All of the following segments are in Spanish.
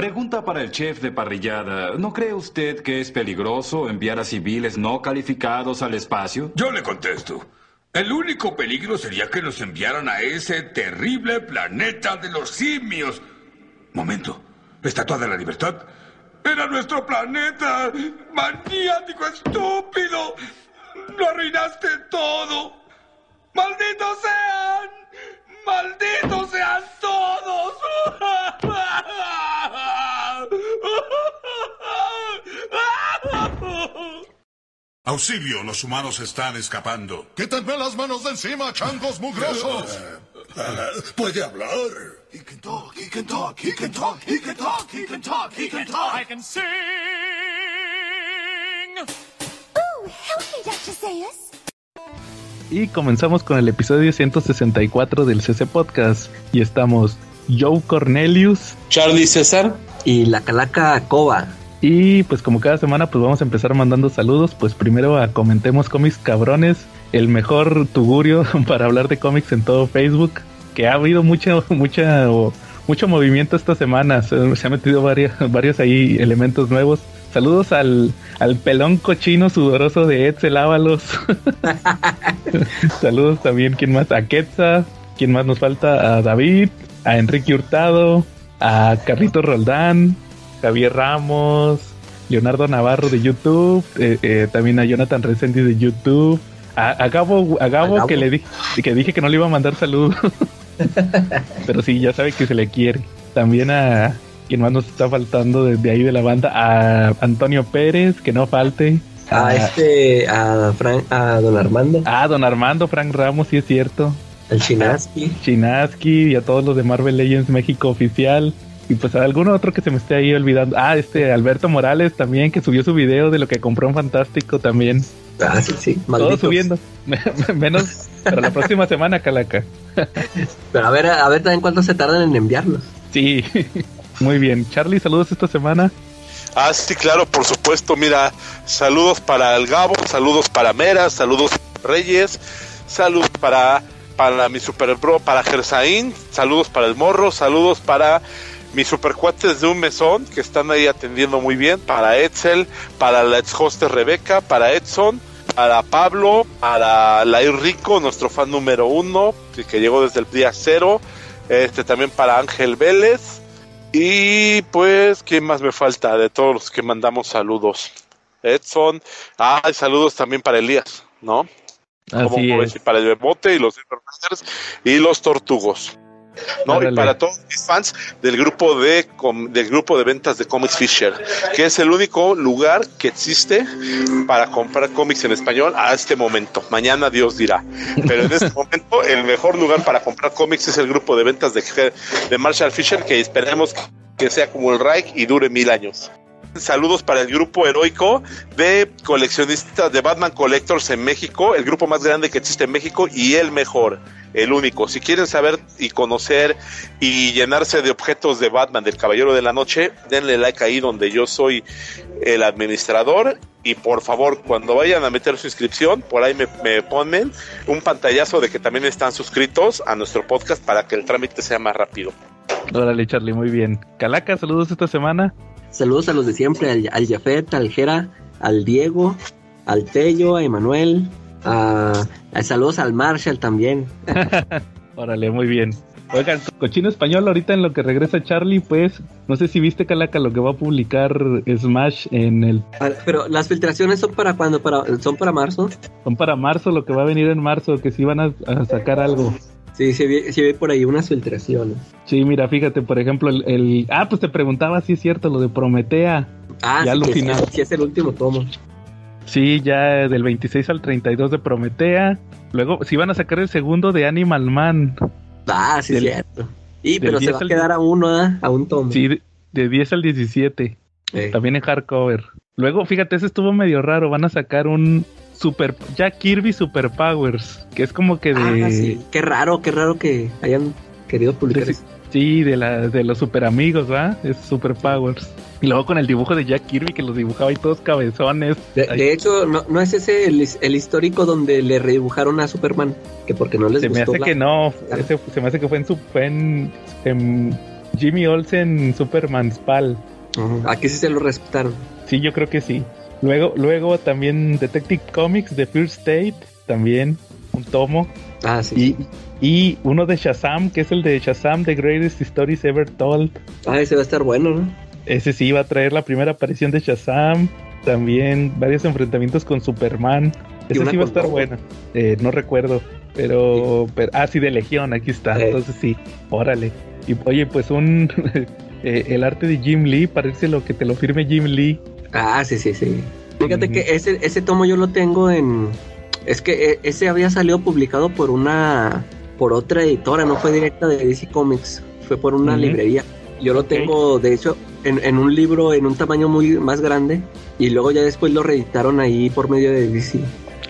Pregunta para el chef de parrillada. ¿No cree usted que es peligroso enviar a civiles no calificados al espacio? Yo le contesto. El único peligro sería que nos enviaran a ese terrible planeta de los simios. Momento. ¿Estatua de la libertad? ¡Era nuestro planeta! ¡Maniático estúpido! ¡Lo arruinaste todo! ¡Malditos sean! ¡Malditos sean todos! Auxilio, los humanos están escapando. ¡Quítenme las manos de encima, changos mugrosos! Puede hablar. He can talk, he can talk, he can talk, he can talk, he can talk, he can talk. I can sing. Ooh, help me, Dr. Zayas. Y comenzamos con el episodio 164 del CC Podcast. Y estamos Joe Cornelius, Charlie César y la Calaca Cova. Y pues como cada semana pues vamos a empezar mandando saludos. Pues primero a Comentemos Cómics Cabrones, el mejor tugurio para hablar de cómics en todo Facebook. Que ha habido mucho, mucha, mucho movimiento esta semana. Se, se han metido varios, varios ahí elementos nuevos. Saludos al, al pelón cochino sudoroso de Edsel Ábalos. Saludos también, ¿quién más? A Quetza. ¿Quién más nos falta? A David, a Enrique Hurtado, a Carlito Roldán, Javier Ramos, Leonardo Navarro de YouTube, eh, eh, también a Jonathan Resendi de YouTube, a, a Gabo, a Gabo, A Gabo. que le dije que dije que no le iba a mandar saludos. Pero sí, ya sabe que se le quiere. También a quien más nos está faltando desde ahí de la banda, a Antonio Pérez, que no falte. A este, a, Fran, a don Armando, Ah, don Armando, Frank Ramos, sí es cierto. al Chinaski. Chinaski y a todos los de Marvel Legends México oficial. Y pues a alguno otro que se me esté ahí olvidando. Ah, este Alberto Morales también, que subió su video de lo que compró en Fantástico también. Ah, sí, sí. Todo malditos. subiendo. Menos para la próxima semana, Calaca. Pero a ver, a ver también cuánto se tardan en enviarlos. Sí, muy bien. Charlie, saludos esta semana. Ah, sí, claro, por supuesto. Mira, saludos para el Gabo, saludos para Mera, saludos para Reyes, saludos para, para mi super bro, para Gersaín, saludos para el Morro, saludos para mis supercuates de un mesón que están ahí atendiendo muy bien, para Edsel, para la ex host Rebeca, para Edson, para Pablo, para Lair Rico, nuestro fan número uno, que llegó desde el día cero, este también para Ángel Vélez. Y pues, ¿quién más me falta de todos los que mandamos saludos? Edson. Ah, y saludos también para Elías, ¿no? Como Así puedo es. para el Bebote y los Riders y los Tortugos. ¿No? Órale. Y para todos mis fans del grupo de del grupo de ventas de Comics Fisher, que es el único lugar que existe para comprar cómics en español a este momento. Mañana Dios dirá. Pero en este momento el mejor lugar para comprar cómics es el grupo de ventas de, de Marshall Fisher, que esperemos que sea como el Reich y dure mil años. Saludos para el grupo heroico de coleccionistas de Batman Collectors en México, el grupo más grande que existe en México y el mejor, el único. Si quieren saber y conocer y llenarse de objetos de Batman, del Caballero de la Noche, denle like ahí donde yo soy el administrador. Y por favor, cuando vayan a meter su inscripción, por ahí me, me ponen un pantallazo de que también están suscritos a nuestro podcast para que el trámite sea más rápido. Órale, Charlie, muy bien. Calaca, saludos esta semana. Saludos a los de siempre, al, al Jafet, al Jera, al Diego, al Tello, a Emanuel, a- saludos al Marshall también. Órale, muy bien. Oigan, cochino español, ahorita en lo que regresa Charlie, pues, no sé si viste Calaca lo que va a publicar Smash en el... Pero las filtraciones son para cuando, para, son para marzo. Son para marzo, lo que va a venir en marzo, que sí van a, a sacar algo. Sí, se ve, se ve por ahí unas filtraciones. Sí, mira, fíjate, por ejemplo, el... el- Ah, pues te preguntaba si es cierto lo de Prometea. Ah, Ya sí, lo final. sí es el último tomo. Sí, ya del 26 al 32 de Prometea. Luego, sí van a sacar el segundo de Animal Man. Ah, sí, Del- cierto. Y pero se 10 va a quedar a uno, ¿ah? a un tomo. Sí, de, de 10 al 17. Eh, También en hardcover. Luego, fíjate, ese estuvo medio raro. Van a sacar un Super Jack Kirby Super Powers, que es como que de ah, sí. Qué raro, qué raro que hayan querido publicar de- eso. Sí, de la de los super amigos, ¿va? Es Super Powers. Y luego con el dibujo de Jack Kirby que los dibujaba y todos cabezones. De, hecho, no, no es ese el, el histórico donde le redibujaron a Superman, que porque no les se me gustó hace la- que no, ese- se me hace que fue en fue en, en Jimmy Olsen, Superman Spal. Aquí sí se lo respetaron. Sí, yo creo que sí. Luego, luego también Detective Comics de First State, también un tomo. Ah, sí. Y, y uno de Shazam, que es el de Shazam, The Greatest Stories Ever Told. Ah, ese va a estar bueno, ¿no? Ese sí va a traer la primera aparición de Shazam. También varios enfrentamientos con Superman. Ese sí va a estar bueno. Eh, no recuerdo. Pero, pero. Ah, sí, de Legión, aquí está. Eh. Entonces sí, órale. Y oye, pues un. eh, el arte de Jim Lee, parece lo que te lo firme Jim Lee. Ah, sí, sí, sí. Fíjate Ujú. que ese, ese tomo yo lo tengo en... Es que eh, ese había salido publicado por una... Por otra editora, no fue directa de DC Comics. Fue por una librería. Yo lo tengo, de hecho, en, en un libro en un tamaño muy más grande. Y luego ya después lo reeditaron ahí por medio de DC.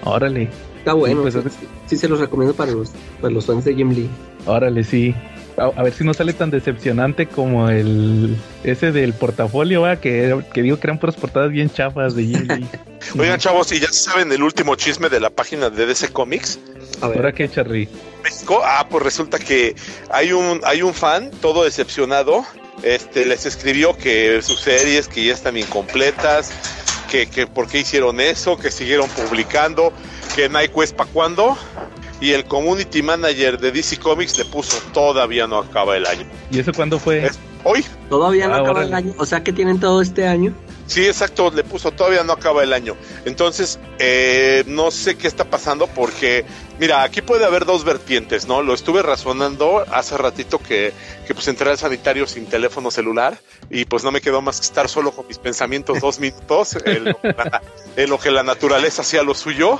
Órale. Está bueno. pues, sí, es- sí, sí se los recomiendo para los, para los fans de Jim Lee. Órale, sí. A, a ver si no sale tan decepcionante como el ese del portafolio, ¿va? Que, que digo que eran puras portadas bien chafas de Lee. Oigan, chavos, ¿y ya saben el último chisme de la página de DC Comics? A ver. ¿Ahora qué, Charlie? México. Ah, pues resulta que hay un, hay un fan todo decepcionado. Este, les escribió que sus series que ya están incompletas, que, que por qué hicieron eso, que siguieron publicando, que Nike es para cuándo. Y el community manager de DC Comics le puso todavía no acaba el año. ¿Y eso cuándo fue? Es- Hoy, Todavía no Ah, acaba órale. el año. O sea que tienen todo este año. Sí, exacto, le puso todavía no acaba el año. Entonces, eh, no sé qué está pasando porque, mira, aquí puede haber dos vertientes, ¿no? Lo estuve razonando hace ratito que, que pues entré al sanitario sin teléfono celular y pues no me quedó más que estar solo con mis pensamientos dos minutos en lo, en lo que la naturaleza hacía lo suyo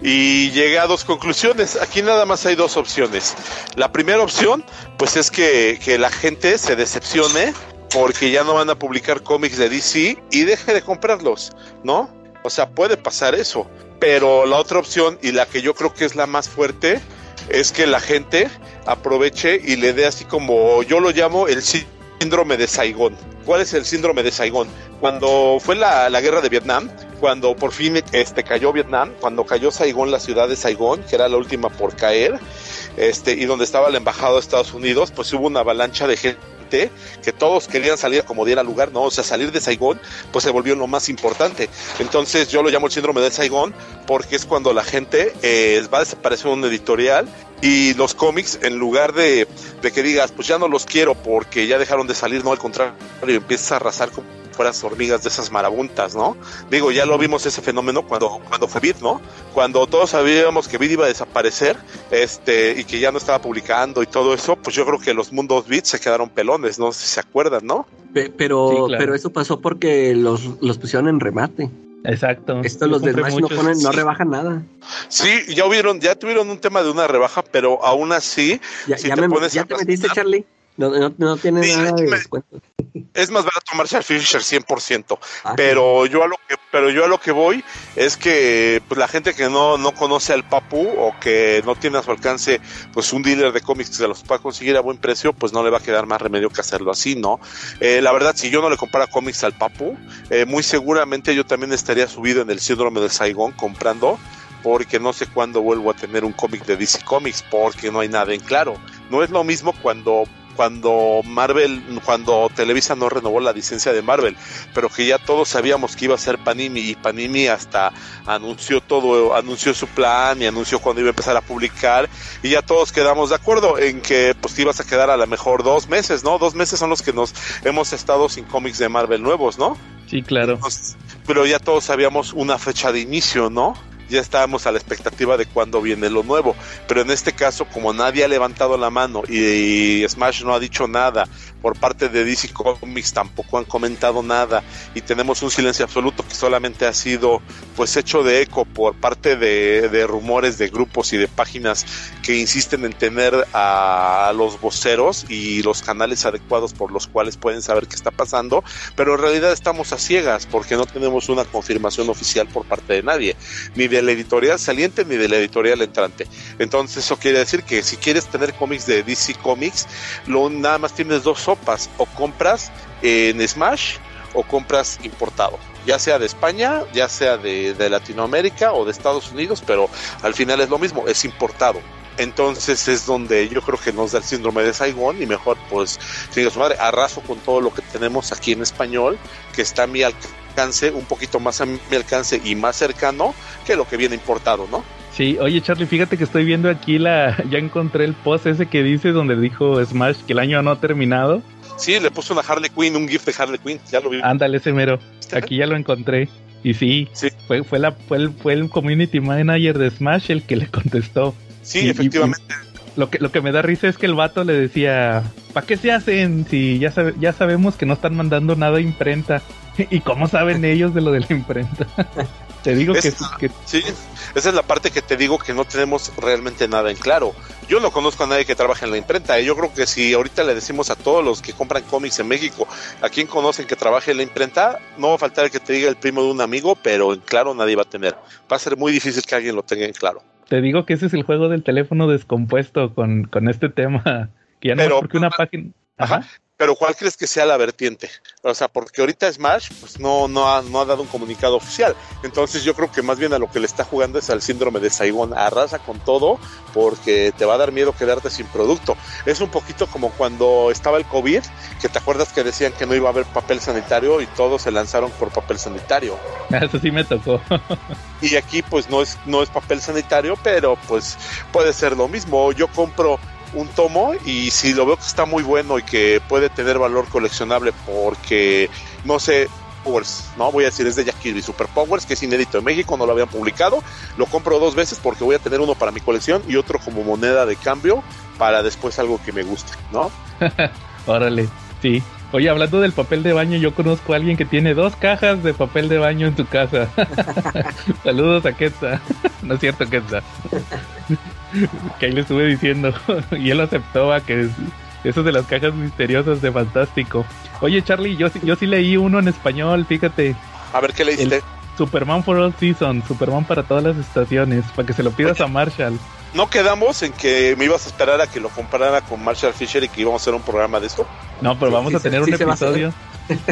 y llegué a dos conclusiones. Aquí nada más hay dos opciones. La primera opción, pues es que, que la gente se decepcione porque ya no van a publicar cómics de DC y deje de comprarlos, ¿no? O sea, puede pasar eso. Pero la otra opción y la que yo creo que es la más fuerte es que la gente aproveche y le dé así como yo lo llamo el síndrome de Saigón. ¿Cuál es el síndrome de Saigón? Cuando fue la, la guerra de Vietnam, cuando por fin este, cayó Vietnam, cuando cayó Saigón, la ciudad de Saigón, que era la última por caer, este, y donde estaba la embajada de Estados Unidos, pues hubo una avalancha de gente que todos querían salir como diera lugar, ¿no? O sea, salir de Saigón, pues se volvió lo más importante. Entonces yo lo llamo el síndrome del Saigón, porque es cuando la gente eh, va a desaparecer un editorial y los cómics, en lugar de, de que digas, pues ya no los quiero porque ya dejaron de salir, no, al contrario, empiezas a arrasar como fueras hormigas de esas marabuntas, ¿no? Digo, ya lo vimos ese fenómeno cuando, cuando fue Vid, ¿no? Cuando todos sabíamos que Vid iba a desaparecer, este, y que ya no estaba publicando y todo eso, pues yo creo que los mundos Vid se quedaron pelones, no sé si se acuerdan, ¿no? Pe- Pero, Sí, claro. pero eso pasó porque los, los pusieron en remate. Exacto. Esto los de Smash no, ponen, no sí. rebajan nada. Sí, ya hubieron, ya tuvieron un tema de una rebaja, pero aún así Ya, Si ya te me- pones ya a te metiste, Charlie. No, no, no tiene Sí, nada de me- descuento. es más barato Marshall Fisher 100%. Ah, Pero yo a lo que, pero yo a lo que voy es que pues, la gente que no, no conoce al Papu o que no tiene a su alcance pues un dealer de cómics que se los pueda conseguir a buen precio, pues no le va a quedar más remedio que hacerlo así, ¿no? Eh, la verdad, si yo no le comprara cómics al Papu, eh, muy seguramente yo también estaría subido en el síndrome del Saigón comprando porque no sé cuándo vuelvo a tener un cómic de DC Comics porque no hay nada en claro. No es lo mismo cuando cuando Marvel, cuando Televisa no renovó la licencia de Marvel, pero que ya todos sabíamos que iba a ser Panini y Panini hasta anunció todo, anunció su plan y anunció cuándo iba a empezar a publicar y ya todos quedamos de acuerdo en que pues te ibas a quedar a lo mejor dos meses, ¿no? Dos meses son los que nos hemos estado sin cómics de Marvel nuevos, ¿no? Sí, claro. Entonces, pero ya todos sabíamos una fecha de inicio, ¿no? Ya estábamos a la expectativa de cuándo viene lo nuevo. Pero en este caso, como nadie ha levantado la mano y, Smash no ha dicho nada, por parte de DC Comics tampoco han comentado nada, y tenemos un silencio absoluto que solamente ha sido pues hecho de eco por parte de, de rumores de grupos y de páginas que insisten en tener a los voceros y los canales adecuados por los cuales pueden saber qué está pasando, pero en realidad estamos a ciegas porque no tenemos una confirmación oficial por parte de nadie, ni de la editorial saliente ni de la editorial entrante. Entonces eso quiere decir que si quieres tener cómics de DC Comics, lo nada más tienes dos sopas, o compras en Smash o compras importado, ya sea de España, ya sea de, de Latinoamérica o de Estados Unidos, pero al final es lo mismo, es importado. Entonces es donde yo creo que nos da el síndrome de Saigón y mejor pues, sigue su madre, arraso con todo lo que tenemos aquí en español, que está a mi alcance, un poquito más a mi alcance y más cercano que lo que viene importado, ¿no? Sí, oye Charlie, fíjate que estoy viendo aquí la, ya encontré el post ese que dice donde dijo Smash que el año no ha terminado. Sí, le puso una Harley Quinn, un GIF de Harley Quinn, ya lo vi. Ándale, ese mero. Aquí ya lo encontré. Y sí, Sí. Fue, fue, la, fue, el, fue el community manager de Smash el que le contestó. Sí, Y- y- efectivamente. Lo que, lo que me da risa es que el vato le decía, ¿para qué se hacen si ya, sabe- ya sabemos que no están mandando nada a imprenta? ¿Y cómo saben ellos de lo de la imprenta? Te digo que, Es- que Sí, esa es la parte que te digo que no tenemos realmente nada en claro. Yo no conozco a nadie que trabaje en la imprenta. y Yo creo que si ahorita le decimos a todos los que compran cómics en México a quien conocen que trabaje en la imprenta, no va a faltar el que te diga el primo de un amigo, pero en claro nadie va a tener. Va a ser muy difícil que alguien lo tenga en claro. Te digo que ese es el juego del teléfono descompuesto con, con este tema. Que ya no Pero- porque una página... Ajá. Pero ¿cuál crees que sea la vertiente? O sea, porque ahorita Smash pues no, no, ha, no ha dado un comunicado oficial. Entonces yo creo que más bien a lo que le está jugando es al síndrome de Saigón. Arrasa con todo porque te va a dar miedo quedarte sin producto. Es un poquito como cuando estaba el COVID, que te acuerdas que decían que no iba a haber papel sanitario y todos se lanzaron por papel sanitario. Eso sí me tocó. Y aquí pues no es, no es papel sanitario, pero pues puede ser lo mismo. Yo compro un tomo y si lo veo que está muy bueno y que puede tener valor coleccionable porque, no sé, Powers, no voy a decir es de Jack Kirby, Super Powers, que es inédito en México, no lo habían publicado, lo compro dos veces porque voy a tener uno para mi colección y otro como moneda de cambio para después algo que me guste, ¿no? Órale, sí. Oye, hablando del papel de baño, yo conozco a alguien que tiene dos cajas de papel de baño en su casa. Saludos a Quetza. no es cierto, Quetza. que ahí le estuve diciendo. y él aceptó a que es- eso de las cajas misteriosas de Fantástico. Oye, Charlie, yo, sí- yo sí leí uno en español, fíjate. A ver qué le hiciste. Superman for All Seasons, Superman para todas las estaciones, para que se lo pidas a Marshall. No quedamos en que me ibas a esperar a que lo comparara con Marshall Fisher y que íbamos a hacer un programa de esto. No, pero Sí, vamos sí a tener sí un episodio.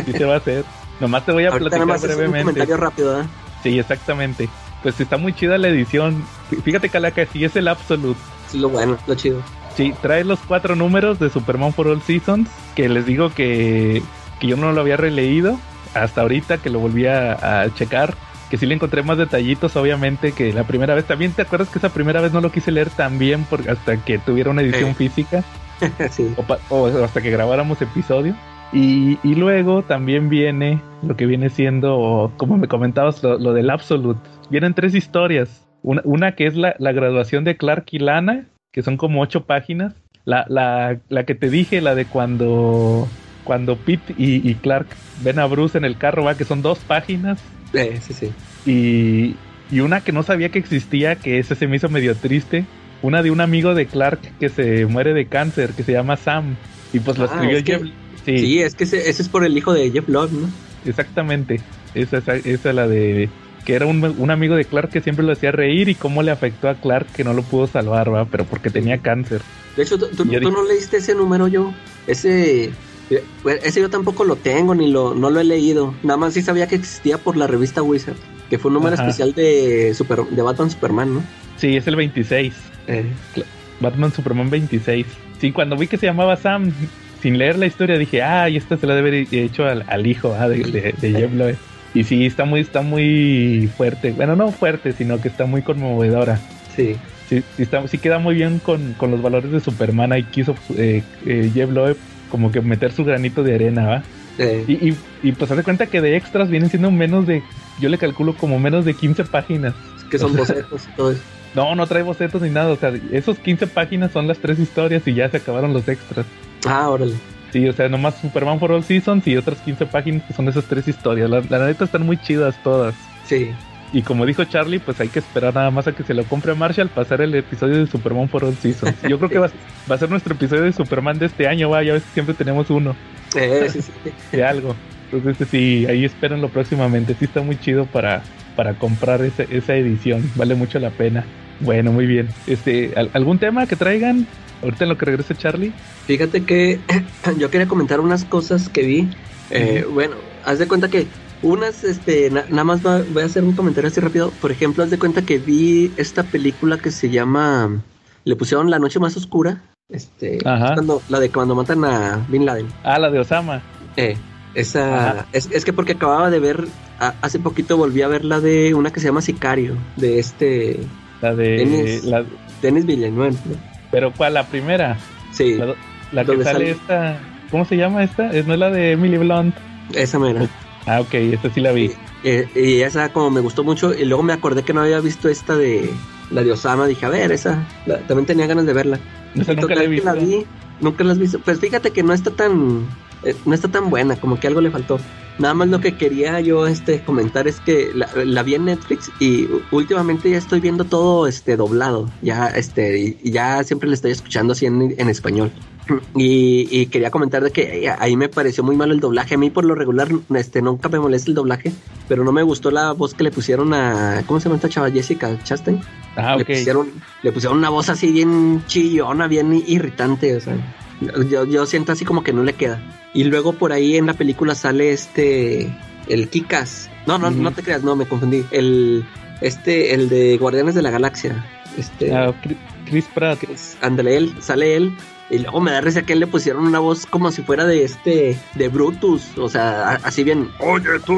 Sí se va a hacer. Nomás te voy a Ahorita platicar un brevemente. comentario rápido, ¿eh? Sí, exactamente. Pues está muy chida la edición. Fí- Fíjate, Calaca, sí es el Absolute. Sí, lo bueno, lo chido. Sí, trae los cuatro números de Superman for All Seasons, que les digo que, que yo no lo había releído hasta ahorita que lo volví a, a checar. Que sí le encontré más detallitos, obviamente, que la primera vez. También te acuerdas que esa primera vez no lo quise leer tan bien porque hasta que tuviera una edición física sí. o, o hasta que grabáramos episodio. Y, y luego también viene lo que viene siendo, como me comentabas, lo, lo del Absolute. Vienen tres historias. Una, una que es la, la graduación de Clark y Lana, que son como ocho páginas. La, la, la que te dije, la de cuando, cuando Pete y, y Clark ven a Bruce en el carro, va, que son dos páginas. Eh, sí, sí. Y, y una que no sabía que existía, que ese se me hizo medio triste. Una de un amigo de Clark que se muere de cáncer, que se llama Sam. Y pues lo Ah, escribió es que- Jeff. Sí, Sí, es que ese, ese es por el hijo de Jeff Love, ¿no? exactamente. Esa es la de que era un, un amigo de Clark que siempre lo hacía reír y cómo le afectó a Clark que no lo pudo salvar, va, pero porque tenía cáncer. De hecho, tú, tú- Ya tú dije- no leíste ese número yo. Ese, eh, ese yo tampoco lo tengo ni lo, no lo he leído. Nada más sí sabía que existía por la revista Wizard, que fue un número Ajá. especial de super, de Batman Superman, ¿no? Sí, es el 26. Eh, Batman Superman 26. Sí, cuando vi que se llamaba Sam, sin leer la historia, dije, ah, y esta se la debe haber hecho al, al hijo ah, de, de, de Jeff Loeb". Y sí, está muy, está muy fuerte. Bueno, no fuerte, sino que está muy conmovedora. sí. Sí, sí, está, sí queda muy bien con, con los valores de Superman. Ahí quiso eh, eh, Jeff Loeb como que meter su granito de arena, ¿va? Eh, Y, y, y pues haz de cuenta que de extras vienen siendo menos de, yo le calculo como menos de 15 páginas. que son bocetos y todo eso. No, no trae bocetos ni nada. O sea, esos 15 páginas son las tres historias y ya se acabaron los extras. Ah, órale. Sí, o sea, nomás Superman for All Seasons y otras 15 páginas que son esas tres historias. La, la neta están muy chidas todas. Sí. Y como dijo Charlie, pues hay que esperar nada más a que se lo compre a Marshall pasar el episodio de Superman for All Seasons. Yo creo que va, va a ser nuestro episodio de Superman de este año, va, ya ves que siempre tenemos uno Eh, sí, sí. de algo. Entonces sí, ahí espérenlo próximamente. Sí está muy chido para, para comprar esa, esa edición. Vale mucho la pena. Bueno, muy bien. Este, ¿al- ¿algún tema que traigan? Ahorita en lo que regrese Charlie. Fíjate que yo quería comentar unas cosas que vi. Eh, Bueno, haz de cuenta que unas, este, na- nada más va- voy a hacer un comentario así rápido. Por ejemplo, haz de cuenta que vi esta película que se llama le pusieron La Noche Más Oscura. Este, Ajá. cuando- la de cuando matan a Bin Laden. Ah, la de Osama. Eh, esa, es, es que porque acababa de ver, a- hace poquito volví a ver la de una que se llama Sicario, de este La de. Denis. La, Denis Villeneuve. pero ¿cuál? La primera. Sí, La, la que sale sale- esta. ¿Cómo se llama esta? ¿Es no es la de Emily Blunt? esa mera. Ah, ok, esta sí la vi. Eh, y esa como me gustó mucho y luego me acordé que no había visto esta de la de Osama, dije, a ver, esa, la- también tenía ganas de verla. Esa Y nunca la he visto. vi, nunca la has visto. Pues fíjate que no está tan eh, no está tan buena, como que algo le faltó. Nada más lo que quería yo este comentar es que la, la vi en Netflix y últimamente ya estoy viendo todo este doblado, ya este ya siempre le estoy escuchando así en, en español. Y, y quería comentar de que eh, ahí me pareció muy malo el doblaje. A mí por lo regular este nunca me molesta el doblaje, pero no me gustó la voz que le pusieron a ¿cómo se llama esta chava? Jessica Chastain. Ah, Le pusieron, le pusieron una voz así bien chillona, bien irritante, o sea, yo, yo siento así como que no le queda. Y luego por ahí en la película sale este, el Kikas. No, no, no te creas, no, me confundí. El, este, el de Guardianes de la Galaxia. Este, Ah, Chris- Pratt. ándale, él, sale él. Y luego me da risa que él le pusieron una voz como si fuera de este, de Brutus, o sea, así bien, oye tú.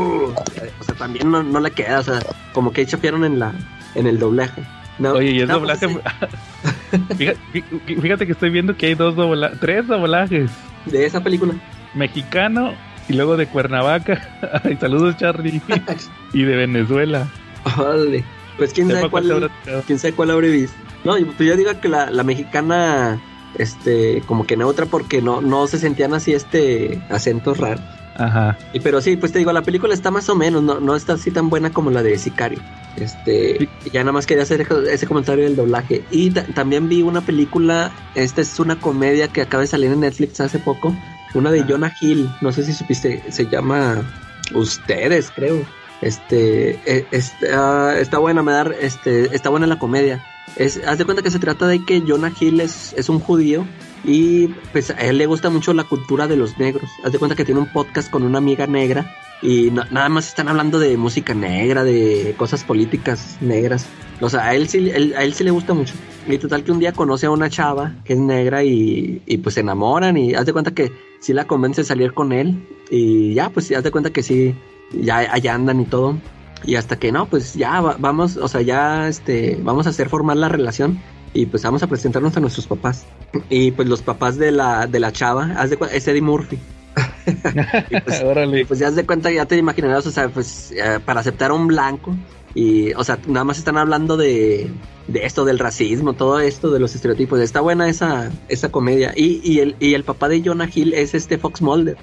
O sea, también no, no le queda, o sea, como que chapearon en la, en el doblaje. No, Oye, y no, pues, doblaje. sí. fíjate, fíjate que estoy viendo que hay dos doblajes, tres doblajes. de esa película. Mexicano y luego de Cuernavaca. Ay, saludos, Charlie. y de Venezuela. Órale. Pues quién sabe cuál habrá quién sabe cuál habré visto. No, pues yo digo que la, la mexicana, este, como que neutra porque no, no se sentían así este acentos raros. Ajá. Y pero sí, pues te digo, la película está más o menos, no, no está así tan buena como la de Sicario. Este, Sí. ya nada más quería hacer ese- comentario del doblaje. Y ta- también vi una película, esta es una comedia que acaba de salir en Netflix hace poco, una de Ah. Jonah Hill, no sé si supiste, se llama Ustedes, creo. Este, eh, está, está buena, me da, este, está buena la comedia. Es, haz de cuenta que se trata de que Jonah Hill es, es un judío y pues a él le gusta mucho la cultura de los negros. Haz de cuenta que tiene un podcast con una amiga negra y na- nada más están hablando de música negra, de cosas políticas negras. O sea, a él sí, él- a él sí le gusta mucho. Y total que un día conoce a una chava que es negra y, y pues se enamoran y haz de cuenta que sí la convence de salir con él y ya, pues haz de cuenta que sí, ya allá andan y todo. Y hasta que no, pues ya va- vamos, o sea, ya este, vamos a hacer formar la relación y pues vamos a presentarnos a nuestros papás. Y pues los papás de la, de la chava, haz de cuenta, es Eddie Murphy. Y pues, Órale. pues ya haz de cuenta, ya te imaginarás, o sea, pues eh, para aceptar a un blanco y, o sea, nada más están hablando de, de esto, del racismo, todo esto, de los estereotipos. Está buena esa, esa comedia. Y, y, el, y el papá de Jonah Hill es este Fox Mulder.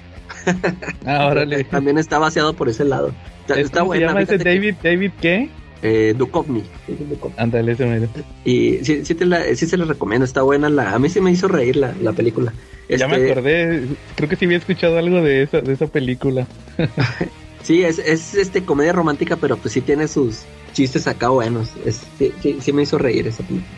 Ah, órale. También está vaciado por ese lado. Está, ¿Es está ¿Cómo se buena. llama ese que- David? ¿David qué? eh, Duchovny. Ándale, ese mero. Y sí, sí, te la, sí se la recomiendo, está buena. La, a mí sí me hizo reír la, la película. Ya me Este, acordé. Creo que sí había escuchado algo de esa, de esa película. Sí, es, es este comedia romántica, pero pues sí tiene sus chistes acá buenos. Es- sí, sí, sí me hizo reír esa película.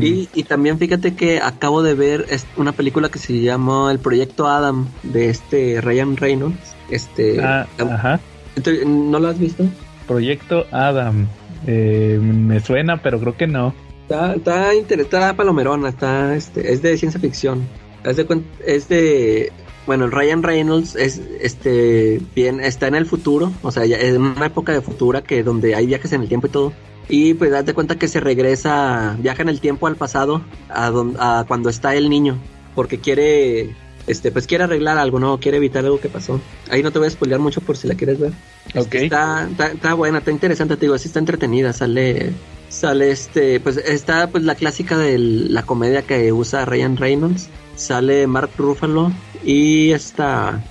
Y, y también fíjate que acabo de ver es- una película que se llama El Proyecto Adam de este Ryan Reynolds. Este, Ah, ajá. Entonces, ¿No lo has visto? Proyecto Adam. Eh, me suena, pero creo que no. Está, está interesante, está palomerona, está, este, es de ciencia ficción. Haz de es de, bueno, el Ryan Reynolds es, este, bien, está en el futuro, o sea, en una época de futura que donde hay viajes en el tiempo y todo. Y pues date cuenta que se regresa, viaja en el tiempo al pasado, a, don- a cuando está el niño, porque quiere, este, pues quiere arreglar algo, ¿no? Quiere evitar algo que pasó. Ahí no te voy a spoilear mucho por si la quieres ver. Ok. Este, Está, está, está buena, está interesante, te digo, sí está entretenida, sale, sale este, pues está pues la clásica de la comedia que usa Ryan Reynolds, sale Mark Ruffalo y esta,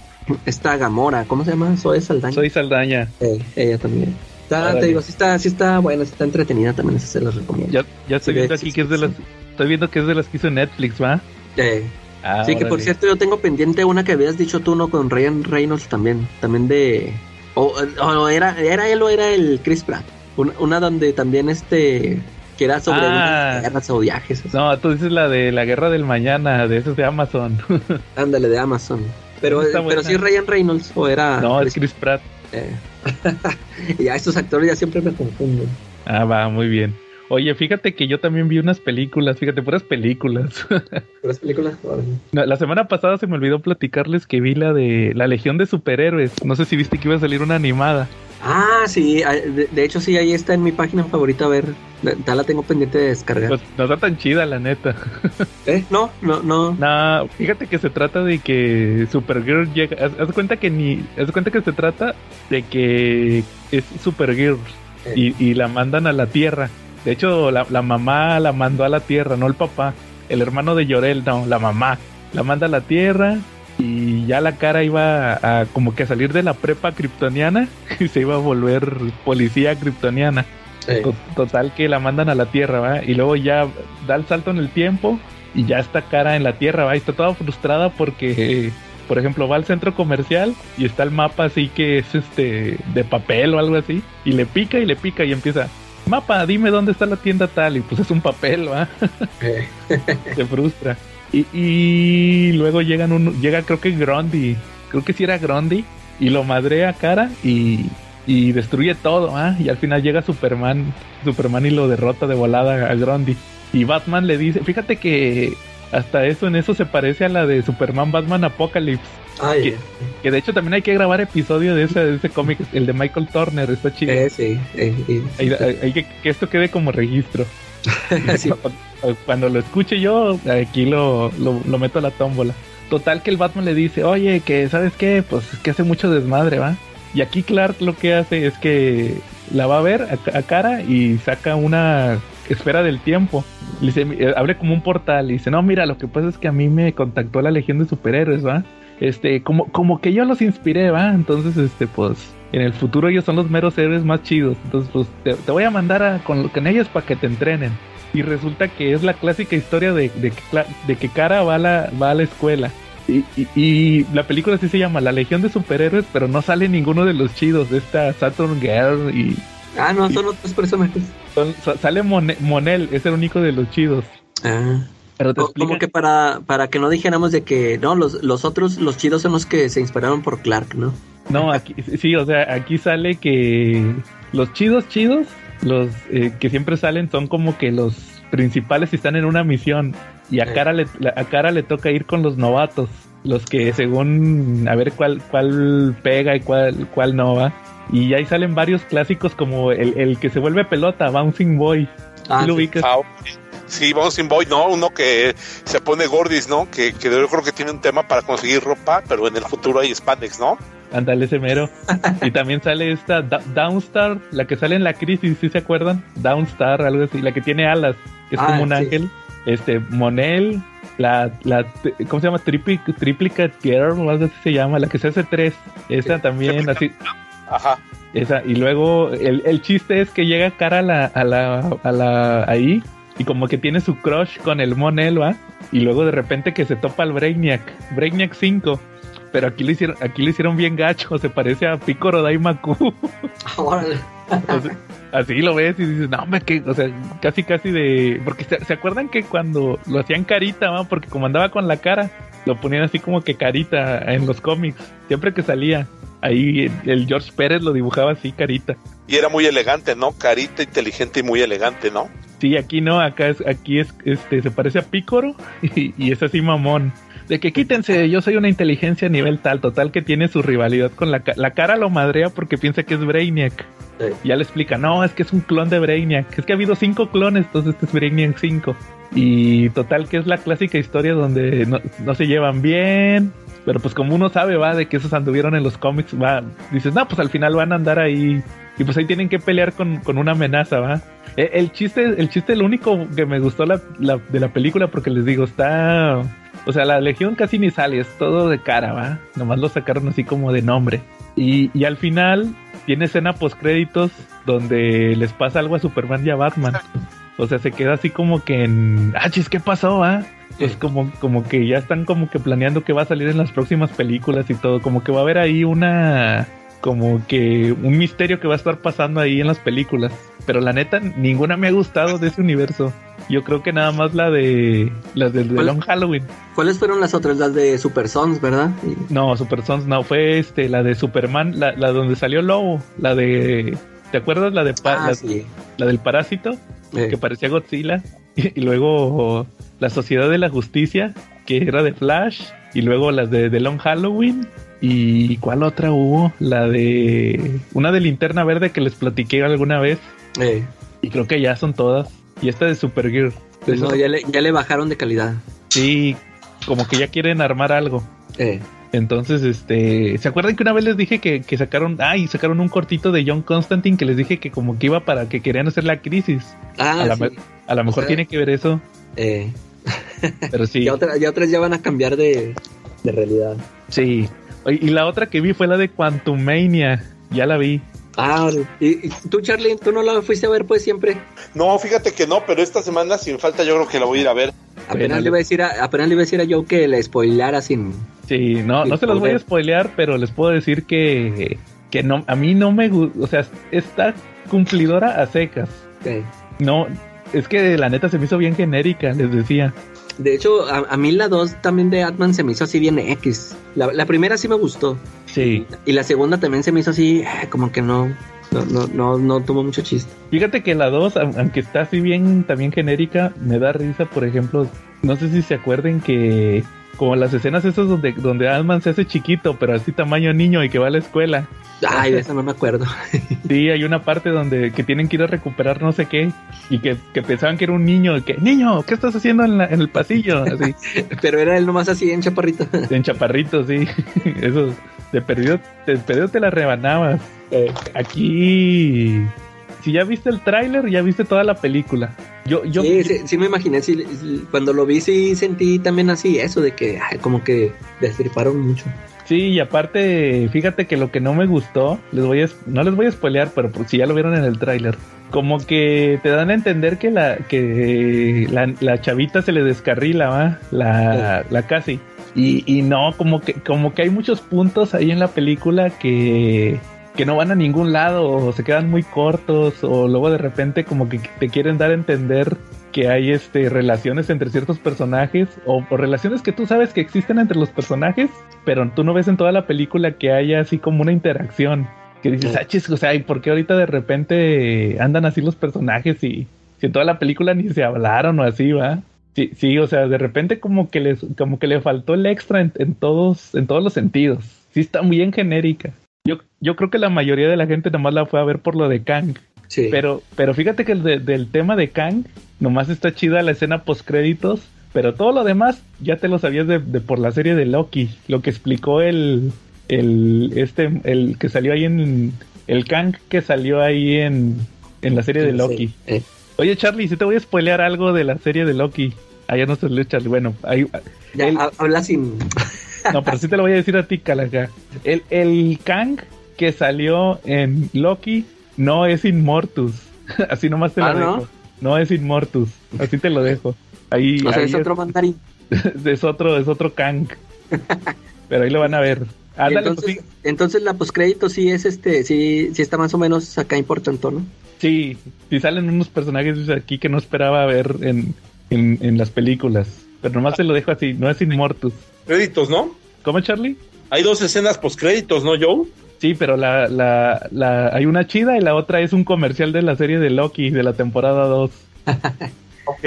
esta Gamora, ¿cómo se llama? Zoe Saldaña. Soy Saldaña. Eh, ella también. Está, Órale. te digo, sí está, sí está buena, sí está entretenida también, esa se las recomiendo. Ya, ya estoy Sí, viendo aquí que es de las. Estoy viendo que es de las que hizo Netflix, ¿va? Eh, Ah, sí, que por órale. cierto yo tengo pendiente una que habías dicho tú, ¿no? Con Ryan Reynolds también, también de... O, o era, era él o era el Chris Pratt. Una, una donde también este... Que era sobre Ah. guerras o viajes. No, tú dices la de la guerra del mañana, de esos de Amazon. Ándale, de Amazon. Pero, pero sí Ryan Reynolds o era... no, es Chris- Chris Pratt. eh. ya estos actores ya siempre me confunden. Ah, va, muy bien. Oye, fíjate que yo también vi unas películas, fíjate, puras películas. ¿Puras películas? No, la semana pasada se me olvidó platicarles que vi la de la Legión de Superhéroes. No sé si viste que iba a salir una animada. Ah, sí, de, de hecho sí, ahí está en mi página favorita, a ver, ya la tengo pendiente de descargar. Pues no está tan chida, la neta. ¿Eh? No, no, no. No, fíjate que se trata de que Supergirl llega. Haz, haz cuenta que ni. Haz cuenta que se trata de que es Supergirl y, y la mandan a la Tierra. De hecho, la, la mamá la mandó a la Tierra, no el papá. El hermano de Llorel, no, la mamá. La manda a la Tierra y ya la cara iba a, a como que a salir de la prepa kryptoniana y se iba a volver policía kryptoniana. Sí. To- Total que la mandan a la Tierra, ¿va? Y luego ya da el salto en el tiempo y ya está cara en la Tierra, ¿va? Y está toda frustrada porque, por ejemplo, va al centro comercial y está el mapa así que es este de papel o algo así y le pica y le pica y empieza, mapa, dime dónde está la tienda tal y pues es un papel, ¿va? Eh, Se frustra. Y, y luego llegan un, llega creo que Grundy, creo que sí era Grundy y lo madrea cara y, y destruye todo, ¿ah? Y al final llega Superman, Superman y lo derrota de volada a Grundy. Y Batman le dice, fíjate que hasta eso en eso se parece a la de Superman Batman Apocalypse, Ay, ¿Qué? que de hecho también hay que grabar episodio de ese, de ese cómic, el de Michael Turner, está chido. eh, sí, eh, y- Hay, hay- hay que, que esto quede como registro. Cuando lo escuche yo, aquí lo, lo, meto a la tómbola. Total que el Batman le dice, oye, que sabes qué, pues es que hace mucho desmadre, ¿va? Y aquí Clark lo que hace es que la va a ver a, cara y saca una esfera del tiempo. Dice, abre como un portal y dice, no, mira, lo que pasa es que a mí me contactó la Legión de Superhéroes, ¿va? Este, como, como que yo los inspiré, ¿va? Entonces, este, pues, en el futuro ellos son los meros héroes más chidos. Entonces, pues, te, te voy a mandar a, con, con ellos para que te entrenen. Y resulta que es la clásica historia de, de, que Cla- de que Cara va a la, va a la escuela. Y, y- y la película así se llama La Legión de Superhéroes, pero no sale ninguno de los chidos. De esta Saturn Girl y Ah, no, son otros personajes. son- sa- sale Mone- Monel, es el único de los chidos. Ah. Pero te Co- explica- Como que para, para que no dijéramos de que no, los, los otros, los chidos son los que se inspiraron por Clark, ¿no? No, aquí sí, o sea, aquí sale que los chidos chidos, los eh, que siempre salen son como que los principales están en una misión y a cara le a cara le toca ir con los novatos, los que según a ver cuál cuál pega y cuál cuál no va. Y ahí salen varios clásicos como el, el que se vuelve pelota, Bouncing Boy. Ah, ¿Sí lo sí. ubicas? Ah, ok. Sí, Bouncing Boy, ¿no? Uno que se pone gordis, ¿no? Que, que yo creo que tiene un tema para conseguir ropa, pero en el futuro hay spandex, ¿no? Ándale ese mero. y también sale esta Da- Downstar, la que sale en la crisis, ¿sí se acuerdan? Downstar, algo así, la que tiene alas, que es Ah, como un sí. ángel. Este, Monel, la, la, ¿cómo se llama? Tripli, Triplicate Girl, o algo así se llama, la que se hace tres. Esa Sí. también, así, Ajá. esa. Y luego, el, el chiste es que llega cara a la, a la, a la, ahí, y como que tiene su crush con el Monel, ¿va? Y luego de repente que se topa al Brainiac, Brainiac 5. Pero aquí lo hicieron, aquí lo hicieron bien gacho, se parece a Picoro Daimaku. Así, así lo ves y dices, no, hombre, que, o sea, casi, casi de. Porque se, ¿se acuerdan que cuando lo hacían carita, ¿va? porque como andaba con la cara, lo ponían así como que carita en los cómics, siempre que salía. Ahí el, George Pérez lo dibujaba así, carita. Y era muy elegante, ¿no? Carita, inteligente y muy elegante, ¿no? Sí, aquí no, acá es, aquí es, este, se parece a Pícoro y, y es así mamón. De que quítense, yo soy una inteligencia a nivel tal, total que tiene su rivalidad con la, ca- la cara lo madrea porque piensa que es Brainiac. Sí. Y ya le explica, no, es que es un clon de Brainiac. Es que ha habido cinco clones, entonces este es Brainiac 5. Y total que es la clásica historia donde no, no se llevan bien. Pero pues como uno sabe, va, de que esos anduvieron en los cómics, va, dices, no, pues al final van a andar ahí. Y pues ahí tienen que pelear con, con una amenaza, va. E- El chiste, el chiste, lo único que me gustó la, de la película, porque les digo, está. O sea, la Legión casi ni sale, es todo de cara, va. Nomás lo sacaron así como de nombre. Y, y al final tiene escena post créditos donde les pasa algo a Superman y a Batman. O sea, se queda así como que en. Ah, chis, ¿qué pasó, ah? Pues como, como que ya están como que planeando que va a salir en las próximas películas y todo. Como que va a haber ahí una. Como que un misterio que va a estar pasando ahí en las películas. Pero la neta, ninguna me ha gustado de ese universo. Yo creo que nada más la de. Las del de. Long Halloween. ¿Cuáles fueron las otras? Las de Super Sons, ¿verdad? No, Super Sons no, fue este, la de Superman, la, la donde salió Lobo, la de. ¿Te acuerdas la de Ah, la, sí. la del parásito? Que parecía Godzilla. Y, luego la Sociedad de la Justicia, que era de Flash. Y luego las de The Long Halloween. ¿Y cuál otra hubo? La de... Una de Linterna Verde que les platiqué alguna vez. Eh, Y creo que ya son todas. Y esta de Supergirl. pues no, ya le, ya le bajaron de calidad. Sí, como que ya quieren armar algo. Eh, Entonces, este, ¿se acuerdan que una vez les dije que, que sacaron, ay, sacaron un cortito de John Constantine que les dije que como que iba para que querían hacer la crisis? ah, a, sí. lo mejor sea- tiene que ver eso, Eh, pero sí, ya, otra- ya otras ya van a cambiar de, de realidad. sí. Y la otra que vi fue la de Quantum Mania, ya la vi. Ah, y, y tú, Charlie, tú no la fuiste a ver pues siempre. No, fíjate que no, pero esta semana sin falta yo creo que la voy a ir a ver. Apenas le iba a decir a, apenas le iba a decir a Joe que le spoilara sin. Sí, no, no se los voy a spoilear, pero les puedo decir que, que no, a mí no me gusta, o sea, está cumplidora a secas. eh. No, es que la neta se me hizo bien genérica, les decía. De hecho, a, a mí la 2 también de Atman se me hizo así bien X. La, la primera sí me gustó. Sí. Y la segunda también se me hizo así, eh, como que no, no, no, no, no tuvo mucho chiste. Fíjate que la 2, aunque está así bien también genérica, me da risa, por ejemplo, no sé si se acuerden que como las escenas esas donde, donde se hace chiquito, pero así tamaño niño y que va a la escuela. Ay, de eso no me acuerdo. Sí, hay una parte donde que tienen que ir a recuperar no sé qué y que, que pensaban que era un niño, que niño, ¿qué estás haciendo en, la- en el pasillo? Así, Pero era él nomás así en chaparrito. en chaparrito, sí. Eso, de perdido, de perdido te la rebanabas. Eh, aquí, si ya viste el tráiler, ya viste toda la película. Yo, yo, sí, sí, sí me imaginé, sí, cuando lo vi sí sentí también así eso de que ay, como que destriparon mucho. Sí, y aparte, fíjate que lo que no me gustó, les voy a, no les voy a spoilear, pero si ya lo vieron en el tráiler, como que te dan a entender que la que la, la chavita se le descarrila, ¿va? La, la casi. Y, y no, como que como que hay muchos puntos ahí en la película que que no van a ningún lado o se quedan muy cortos o luego de repente como que te quieren dar a entender que hay este relaciones entre ciertos personajes o, o relaciones que tú sabes que existen entre los personajes pero tú no ves en toda la película que haya así como una interacción. Que dices, ah, chis, o sea, ¿y por qué ahorita de repente andan así los personajes y si en toda la película ni se hablaron o así, va? Sí, sí, o sea, de repente como que les, como que le faltó el extra en, en todos, en todos los sentidos. Sí está bien genérica. Yo, yo creo que la mayoría de la gente nomás la fue a ver por lo de Kang. Sí. Pero, pero fíjate que el de- del tema de Kang, nomás está chida la escena post créditos, pero todo lo demás ya te lo sabías de, de por la serie de Loki, lo que explicó el, el, este, el que salió ahí en, el Kang que salió ahí en, en la serie de Loki. sí, eh. Oye Charlie, si te voy a spoilear algo de la serie de Loki. Ya no se lo Charlie. Bueno, ahí, Ya, el- habla sin. No, pero sí te lo voy a decir a ti, Calaca. El, el Kang que salió en Loki no es Inmortus. Así nomás te lo Ah, dejo. ¿no? es Inmortus. Así te lo dejo. Ahí, O sea, ahí es otro mandarín. es otro, es otro Kang. Pero ahí lo van a ver. Ándale, pues entonces, entonces la postcrédito sí es este, sí, sí está más o menos acá importante, ¿no? sí, sí, sí salen unos personajes aquí que no esperaba ver en, en, en las películas. Pero nomás te lo dejo así, no es Inmortus. Créditos, ¿no? ¿Cómo, Charlie? Hay dos escenas postcréditos, ¿no, Joe? Sí, pero la, la, la, hay una chida y la otra es un comercial de la serie de Loki de la temporada 2. Ok.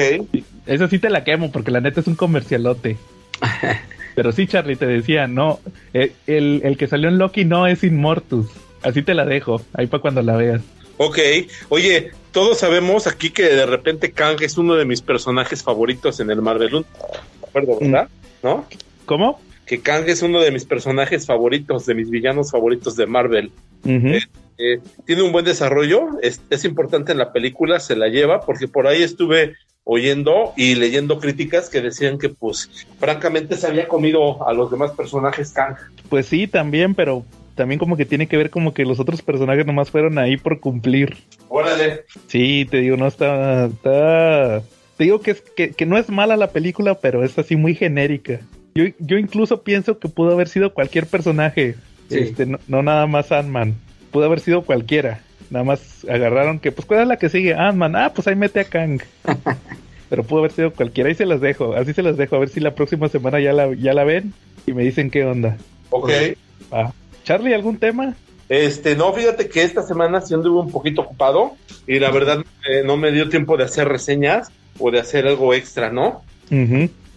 Esa sí te la quemo porque la neta es un comercialote. Pero sí, Charlie, te decía, no, eh, el, el que salió en Loki no es Inmortus. Así te la dejo, ahí para cuando la veas. Ok. Oye, todos sabemos aquí que de repente Kang es uno de mis personajes favoritos en el Marvel. ¿De acuerdo, verdad? ¿No? ¿Cómo? Que Kang es uno de mis personajes favoritos, de mis villanos favoritos de Marvel. Ujú. Eh, tiene un buen desarrollo, es, es importante en la película, se la lleva, porque por ahí estuve oyendo y leyendo críticas que decían que, pues, francamente se había comido a los demás personajes Kang. Pues sí, también, pero también como que tiene que ver como que los otros personajes nomás fueron ahí por cumplir. Órale. Sí, te digo, no está, está... Te digo que, es, que, que no es mala la película, pero es así muy genérica. Yo, yo incluso pienso que pudo haber sido cualquier personaje, Sí. este, no, no nada más Ant-Man. Pudo haber sido cualquiera. Nada más agarraron que, pues, ¿cuál es la que sigue? Ant-Man. Ah, pues ahí mete a Kang. pero pudo haber sido cualquiera. Ahí se las dejo. Así se las dejo. A ver si la próxima semana ya la, ya la ven y me dicen qué onda. Ok. Ah. Charlie, ¿algún tema? Este, no, fíjate que esta semana sí anduve un poquito ocupado y la verdad eh, no me dio tiempo de hacer reseñas o de hacer algo extra, ¿no?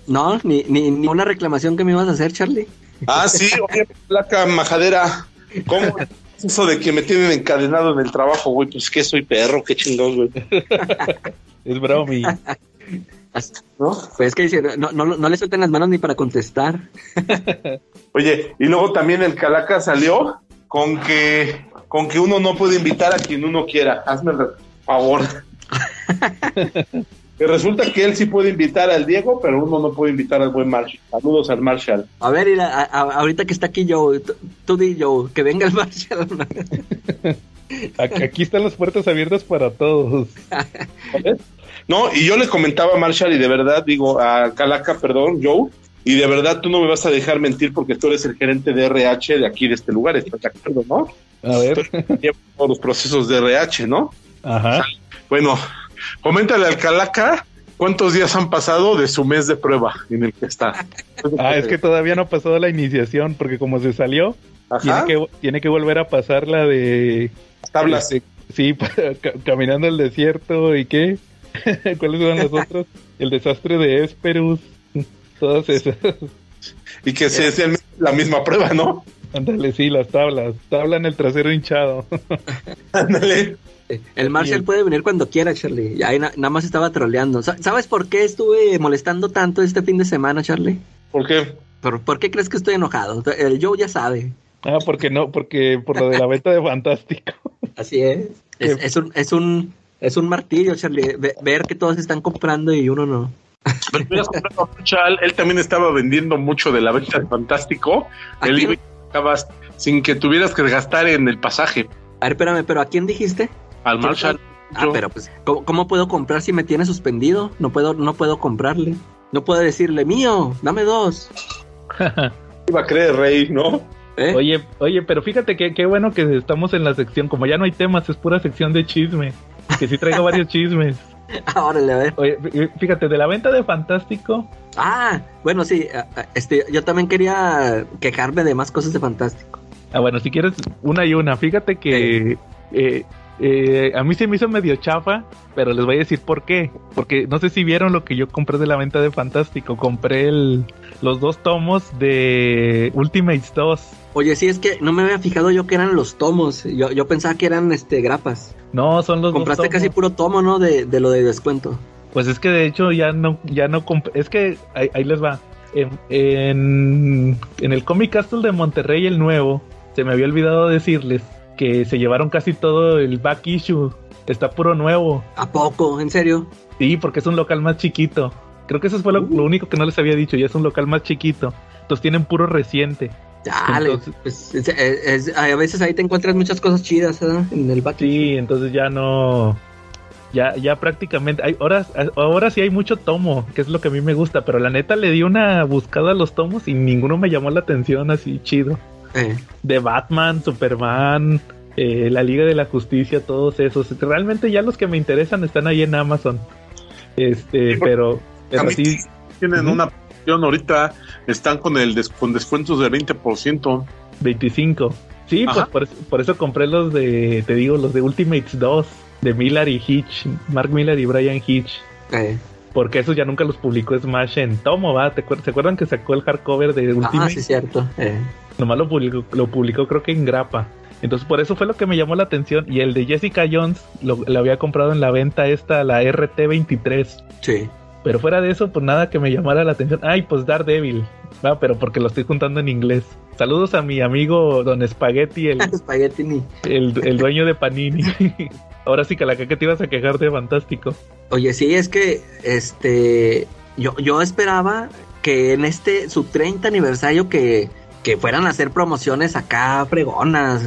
No, ni, ni, ni una reclamación que me ibas a hacer, Charlie. Ah, sí, oye, placa majadera. ¿Cómo es eso de que me tienen encadenado en el trabajo, güey? Pues que soy perro, qué chingón, güey. Es bromi. ¿No? Pues es que dice, no, no, no le suelten las manos ni para contestar. Oye, y luego también el Calaca salió con que con que uno no puede invitar a quien uno quiera. Hazme el favor. que resulta que él sí puede invitar al Diego, pero uno no puede invitar al buen Marshall. Saludos al Marshall. A ver, mira, a- a- ahorita que está aquí Joe, tú, di Joe, que venga el Marshall. Aquí están las puertas abiertas para todos. No, y yo le comentaba a Marshall y de verdad digo a Calaca, perdón, Joe, y de verdad tú no me vas a dejar mentir porque tú eres el gerente de RH de aquí de este lugar, ¿estás de acuerdo, no? A ver. Llevo todos los procesos de RH, ¿no? Ajá. Bueno, coméntale al Calaca cuántos días han pasado de su mes de prueba en el que está. Ah, es que todavía no pasó la iniciación, porque como se salió, tiene que, tiene que volver a pasar la de... tablas. este, sí, caminando el desierto y qué. ¿Cuáles son los otros? El desastre de Esperus. Todas esas. Y que se sea la misma prueba, ¿no? Ándale, sí, las tablas. Tabla en el trasero hinchado. Ándale. El Marshall puede venir cuando quiera, Charlie. Ya ahí na- nada más estaba troleando. Sa- ¿Sabes por qué estuve molestando tanto este fin de semana, Charlie? ¿Por qué? ¿Por, por qué crees que estoy enojado? El Joe ya sabe. Ah, porque no, porque por lo de la venta de Fantástico. Así es. Es, es un, es un, es un martirio, Charlie. ve- ver que todos están comprando y uno no. Pero él también estaba vendiendo mucho de la venta de Fantástico. ¿A Él iba sin que tuvieras que gastar en el pasaje. A ver, espérame, ¿pero a quién dijiste? Al Marshall. Ah, pero pues, ¿cómo, cómo puedo comprar si me tiene suspendido? No puedo, no puedo comprarle. No puedo decirle, mío, dame dos. iba a creer rey, ¿no? ¿Eh? Oye, oye, pero fíjate que qué bueno que estamos en la sección, como ya no hay temas, es pura sección de chisme. Que sí traigo varios chismes. Ah, órale, a ver. Oye, fí- fíjate, de la venta de Fantástico, Ah, bueno, sí, este, yo también quería quejarme de más cosas de Fantástico. Ah, bueno, si quieres, una y una. Fíjate que eh, eh, a mí se me hizo medio chafa, pero les voy a decir por qué. Porque no sé si vieron lo que yo compré de la venta de Fantástico. Compré el, los dos tomos de Ultimates 2. Oye, sí, es que no me había fijado yo que eran los tomos. Yo, yo pensaba que eran este grapas. No, son los Compraste dos tomos. casi puro tomo, ¿no? De, de lo de descuento. Pues es que de hecho ya no, ya no comp- es que ahí, ahí les va. En, en, en el Comic Castle de Monterrey, el nuevo, se me había olvidado decirles que se llevaron casi todo el back issue. Está puro nuevo. ¿A poco? ¿En serio? Sí, porque es un local más chiquito. Creo que eso fue lo, lo único que no les había dicho. Ya es un local más chiquito. Entonces tienen puro reciente. Dale, Entonces- pues, es- es- es- a veces ahí te encuentras muchas cosas chidas ¿eh? en el back. Sí, entonces ya no. Ya, ya prácticamente. Hay horas, ahora sí hay mucho tomo, que es lo que a mí me gusta. Pero la neta le di una buscada a los tomos y ninguno me llamó la atención así chido. Eh, De Batman, Superman, eh, la Liga de la Justicia, todos esos. Realmente ya los que me interesan están ahí en Amazon. Este, Sí, pero, pero sí, Tienen una promoción ahorita, están con el des- con descuentos del 20%. 25. Sí, pues Ajá. por, eso- por eso compré los de, te digo, los de Ultimates 2, de Miller y Hitch, Mark Miller y Brian Hitch. eh. Porque esos ya nunca los publicó Smash en tomo, ¿va? ¿Te acuer- ¿Se acuerdan que sacó el hardcover de Ah, Ultimate? sí, cierto. Eh. Nomás lo publicó, lo publicó creo que en grapa. Entonces por eso fue lo que me llamó la atención. Y el de Jessica Jones lo, lo había comprado en la venta esta, la RT23. Sí. Pero fuera de eso, pues nada que me llamara la atención. Ay, pues Daredevil. Va, pero porque lo estoy juntando en inglés. Saludos a mi amigo Don Spaghetti, el, Spaghetti el, el dueño de Panini. Ahora sí la que te ibas a quejar de fantástico. Oye, sí, es que este yo, yo esperaba que en este su 30 aniversario que, que fueran a hacer promociones acá fregonas.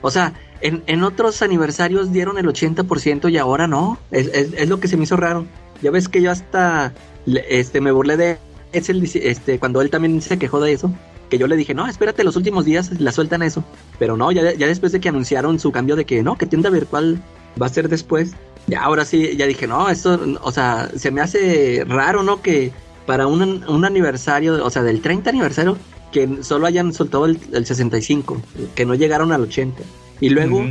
O sea, en, en otros aniversarios dieron el 80% y ahora no. Es, es, es lo que se me hizo raro. Ya ves que yo hasta este me burlé de es este cuando él también se quejó de eso. Que yo le dije, no, espérate, los últimos días la sueltan eso. Pero no, ya, ya después de que anunciaron su cambio de que no, que tienda virtual va a ser después. Ya ahora sí, ya dije, no, esto, o sea, se me hace raro, ¿no? Que para un, un aniversario, o sea, del 30 aniversario, que solo hayan soltado el, el 65, que no llegaron al 80. Y luego,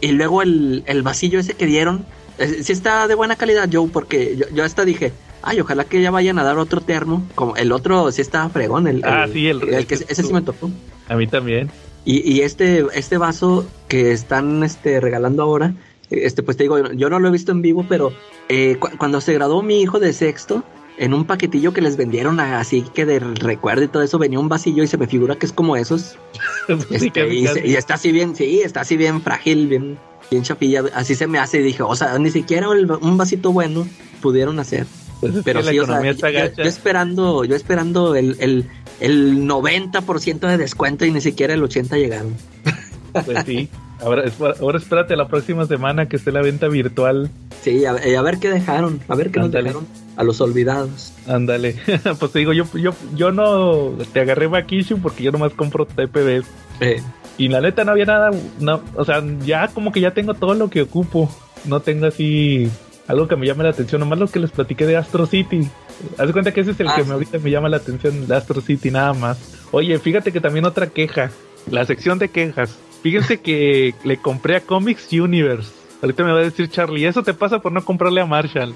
y luego el, el vasillo ese que dieron, eh, sí está de buena calidad, Joe, porque yo, yo hasta dije, ay, ojalá que ya vayan a dar otro termo, como el otro sí estaba fregón, el, Ah, sí, el- que, ese sí me tocó. A mí también. Y, y este, este vaso que están este, regalando ahora, este, pues te digo, yo no lo he visto en vivo, pero eh, cu- cuando se graduó mi hijo de sexto, en un paquetillo que les vendieron a- así que de recuerdo y todo eso, venía un vasillo y se me figura que es como esos. Sí, Este, y, se- casi. y está así bien, sí, está así bien frágil, bien, bien chapilla, así se me hace y dije, o sea, ni siquiera el- un vasito bueno pudieron hacer. Pues es Pero que sí, o sea, yo, yo esperando, yo esperando el, el, el 90% de descuento y ni siquiera el 80% llegaron. Pues sí. Ahora, es- ahora espérate la próxima semana que esté la venta virtual. Sí, a, a ver qué dejaron, a ver qué nos Ándale. dejaron a los olvidados. Ándale. pues te digo, yo, yo, yo no te agarré Bakishu porque yo nomás compro TPB. Eh, Y la neta no había nada, no, o sea, ya como que ya tengo todo lo que ocupo. No tengo así algo que me llame la atención, nomás lo que les platiqué de Astro City. Haz de cuenta que ese es el Ah, que sí. me, ahorita me llama la atención, de Astro City nada más. Oye, fíjate que también otra queja, la sección de quejas. Fíjense que le compré a Comics Universe. Ahorita me va a decir Charlie, eso te pasa por no comprarle a Marshall.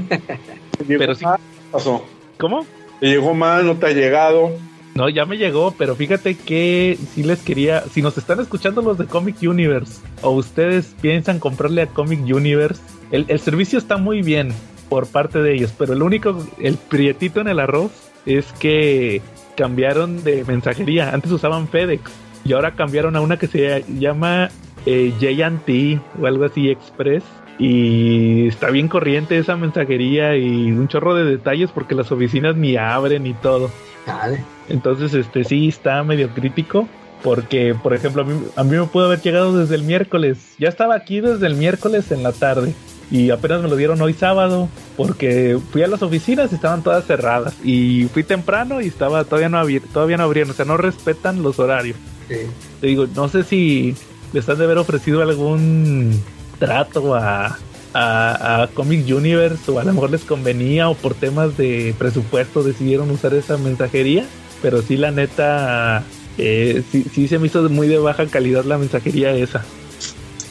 Pero sí, pasó? ¿cómo? Te llegó mal, no te ha llegado. No, ya me llegó, pero fíjate que si les quería, si nos están escuchando los de Comic Universe o ustedes piensan comprarle a Comic Universe, el, el servicio está muy bien por parte de ellos, pero el único, el prietito en el arroz es que cambiaron de mensajería. Antes usaban FedEx y ahora cambiaron a una que se llama eh, J&T o algo así Express. Y está bien corriente esa mensajería y un chorro de detalles porque las oficinas ni abren y todo. Dale. Entonces, este sí está medio crítico. Porque, por ejemplo, a mí, a mí me pudo haber llegado desde el miércoles. Ya estaba aquí desde el miércoles en la tarde. Y apenas me lo dieron hoy sábado. Porque fui a las oficinas y estaban todas cerradas. Y fui temprano y estaba todavía no todavía no abrieron. O sea, no respetan los horarios. Sí. Te digo, no sé si les han de haber ofrecido algún trato a, a, a Comic Universe o a lo mejor les convenía o por temas de presupuesto decidieron usar esa mensajería. Pero sí, la neta, eh, sí, sí se me hizo muy de baja calidad la mensajería esa.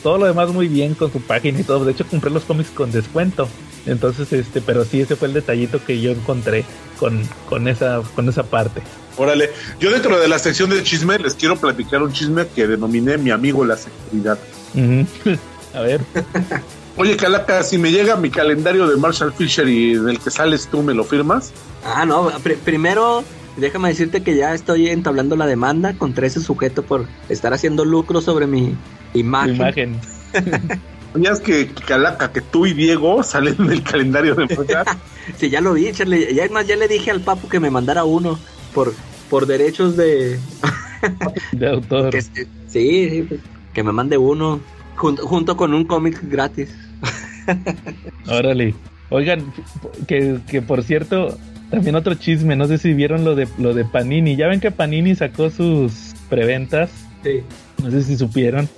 Todo lo demás muy bien con su página y todo. De hecho, compré los cómics con descuento. Entonces, este, pero sí, ese fue el detallito que yo encontré con, con esa, con esa parte. Órale, yo dentro de la sección de chisme les quiero platicar un chisme que denominé mi amigo la seguridad. A ver. Oye, Calaca, si me llega mi calendario de Marshall Fisher y del que sales tú, ¿me lo firmas? Ah, no, pri- primero déjame decirte que ya estoy entablando la demanda contra ese sujeto por estar haciendo lucro sobre mi imagen. Imagen. ¿Sabías que Calaca, que tú y Diego salen en el calendario de Marshall? Sí, ya lo vi, Charlie. Ya, es más, ya le dije al papu que me mandara uno por, por derechos de... De autor. que, sí, sí, pues, que me mande uno junto, junto con un cómic gratis. Órale. Oigan, que, que por cierto, también otro chisme, no sé si vieron lo de lo de Panini. Ya ven que Panini sacó sus preventas, Sí. no sé si supieron.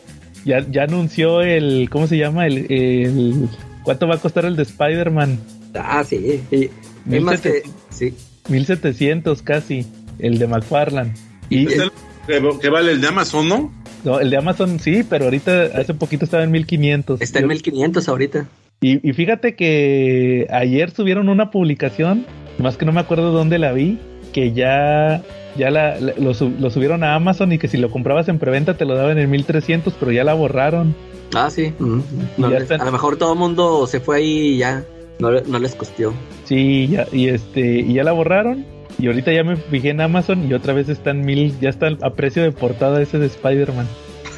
Ya, ya anunció el, ¿cómo se llama? El, el ¿cuánto va a costar el de Spider-Man? Ah, sí. sí. Es más que... Sí. 1700 casi, el de McFarlane. Y Es el que, que vale el de Amazon, ¿no? no, el de Amazon sí, pero ahorita hace poquito estaba en 1500. Está en Yo- 1500 ahorita. Y, y fíjate que ayer subieron una publicación, más que no me acuerdo dónde la vi, que ya, ya la, la- lo, sub- lo subieron a Amazon y que si lo comprabas en preventa te lo daban en 1300, pero ya la borraron. Ah, sí. Mm, no A lo mejor todo el mundo se fue ahí y ya no, no les costó. Sí, ya, y este, y ya la borraron. Y ahorita ya me fijé en Amazon y otra vez están mil, ya está a precio de portada ese de Spider-Man.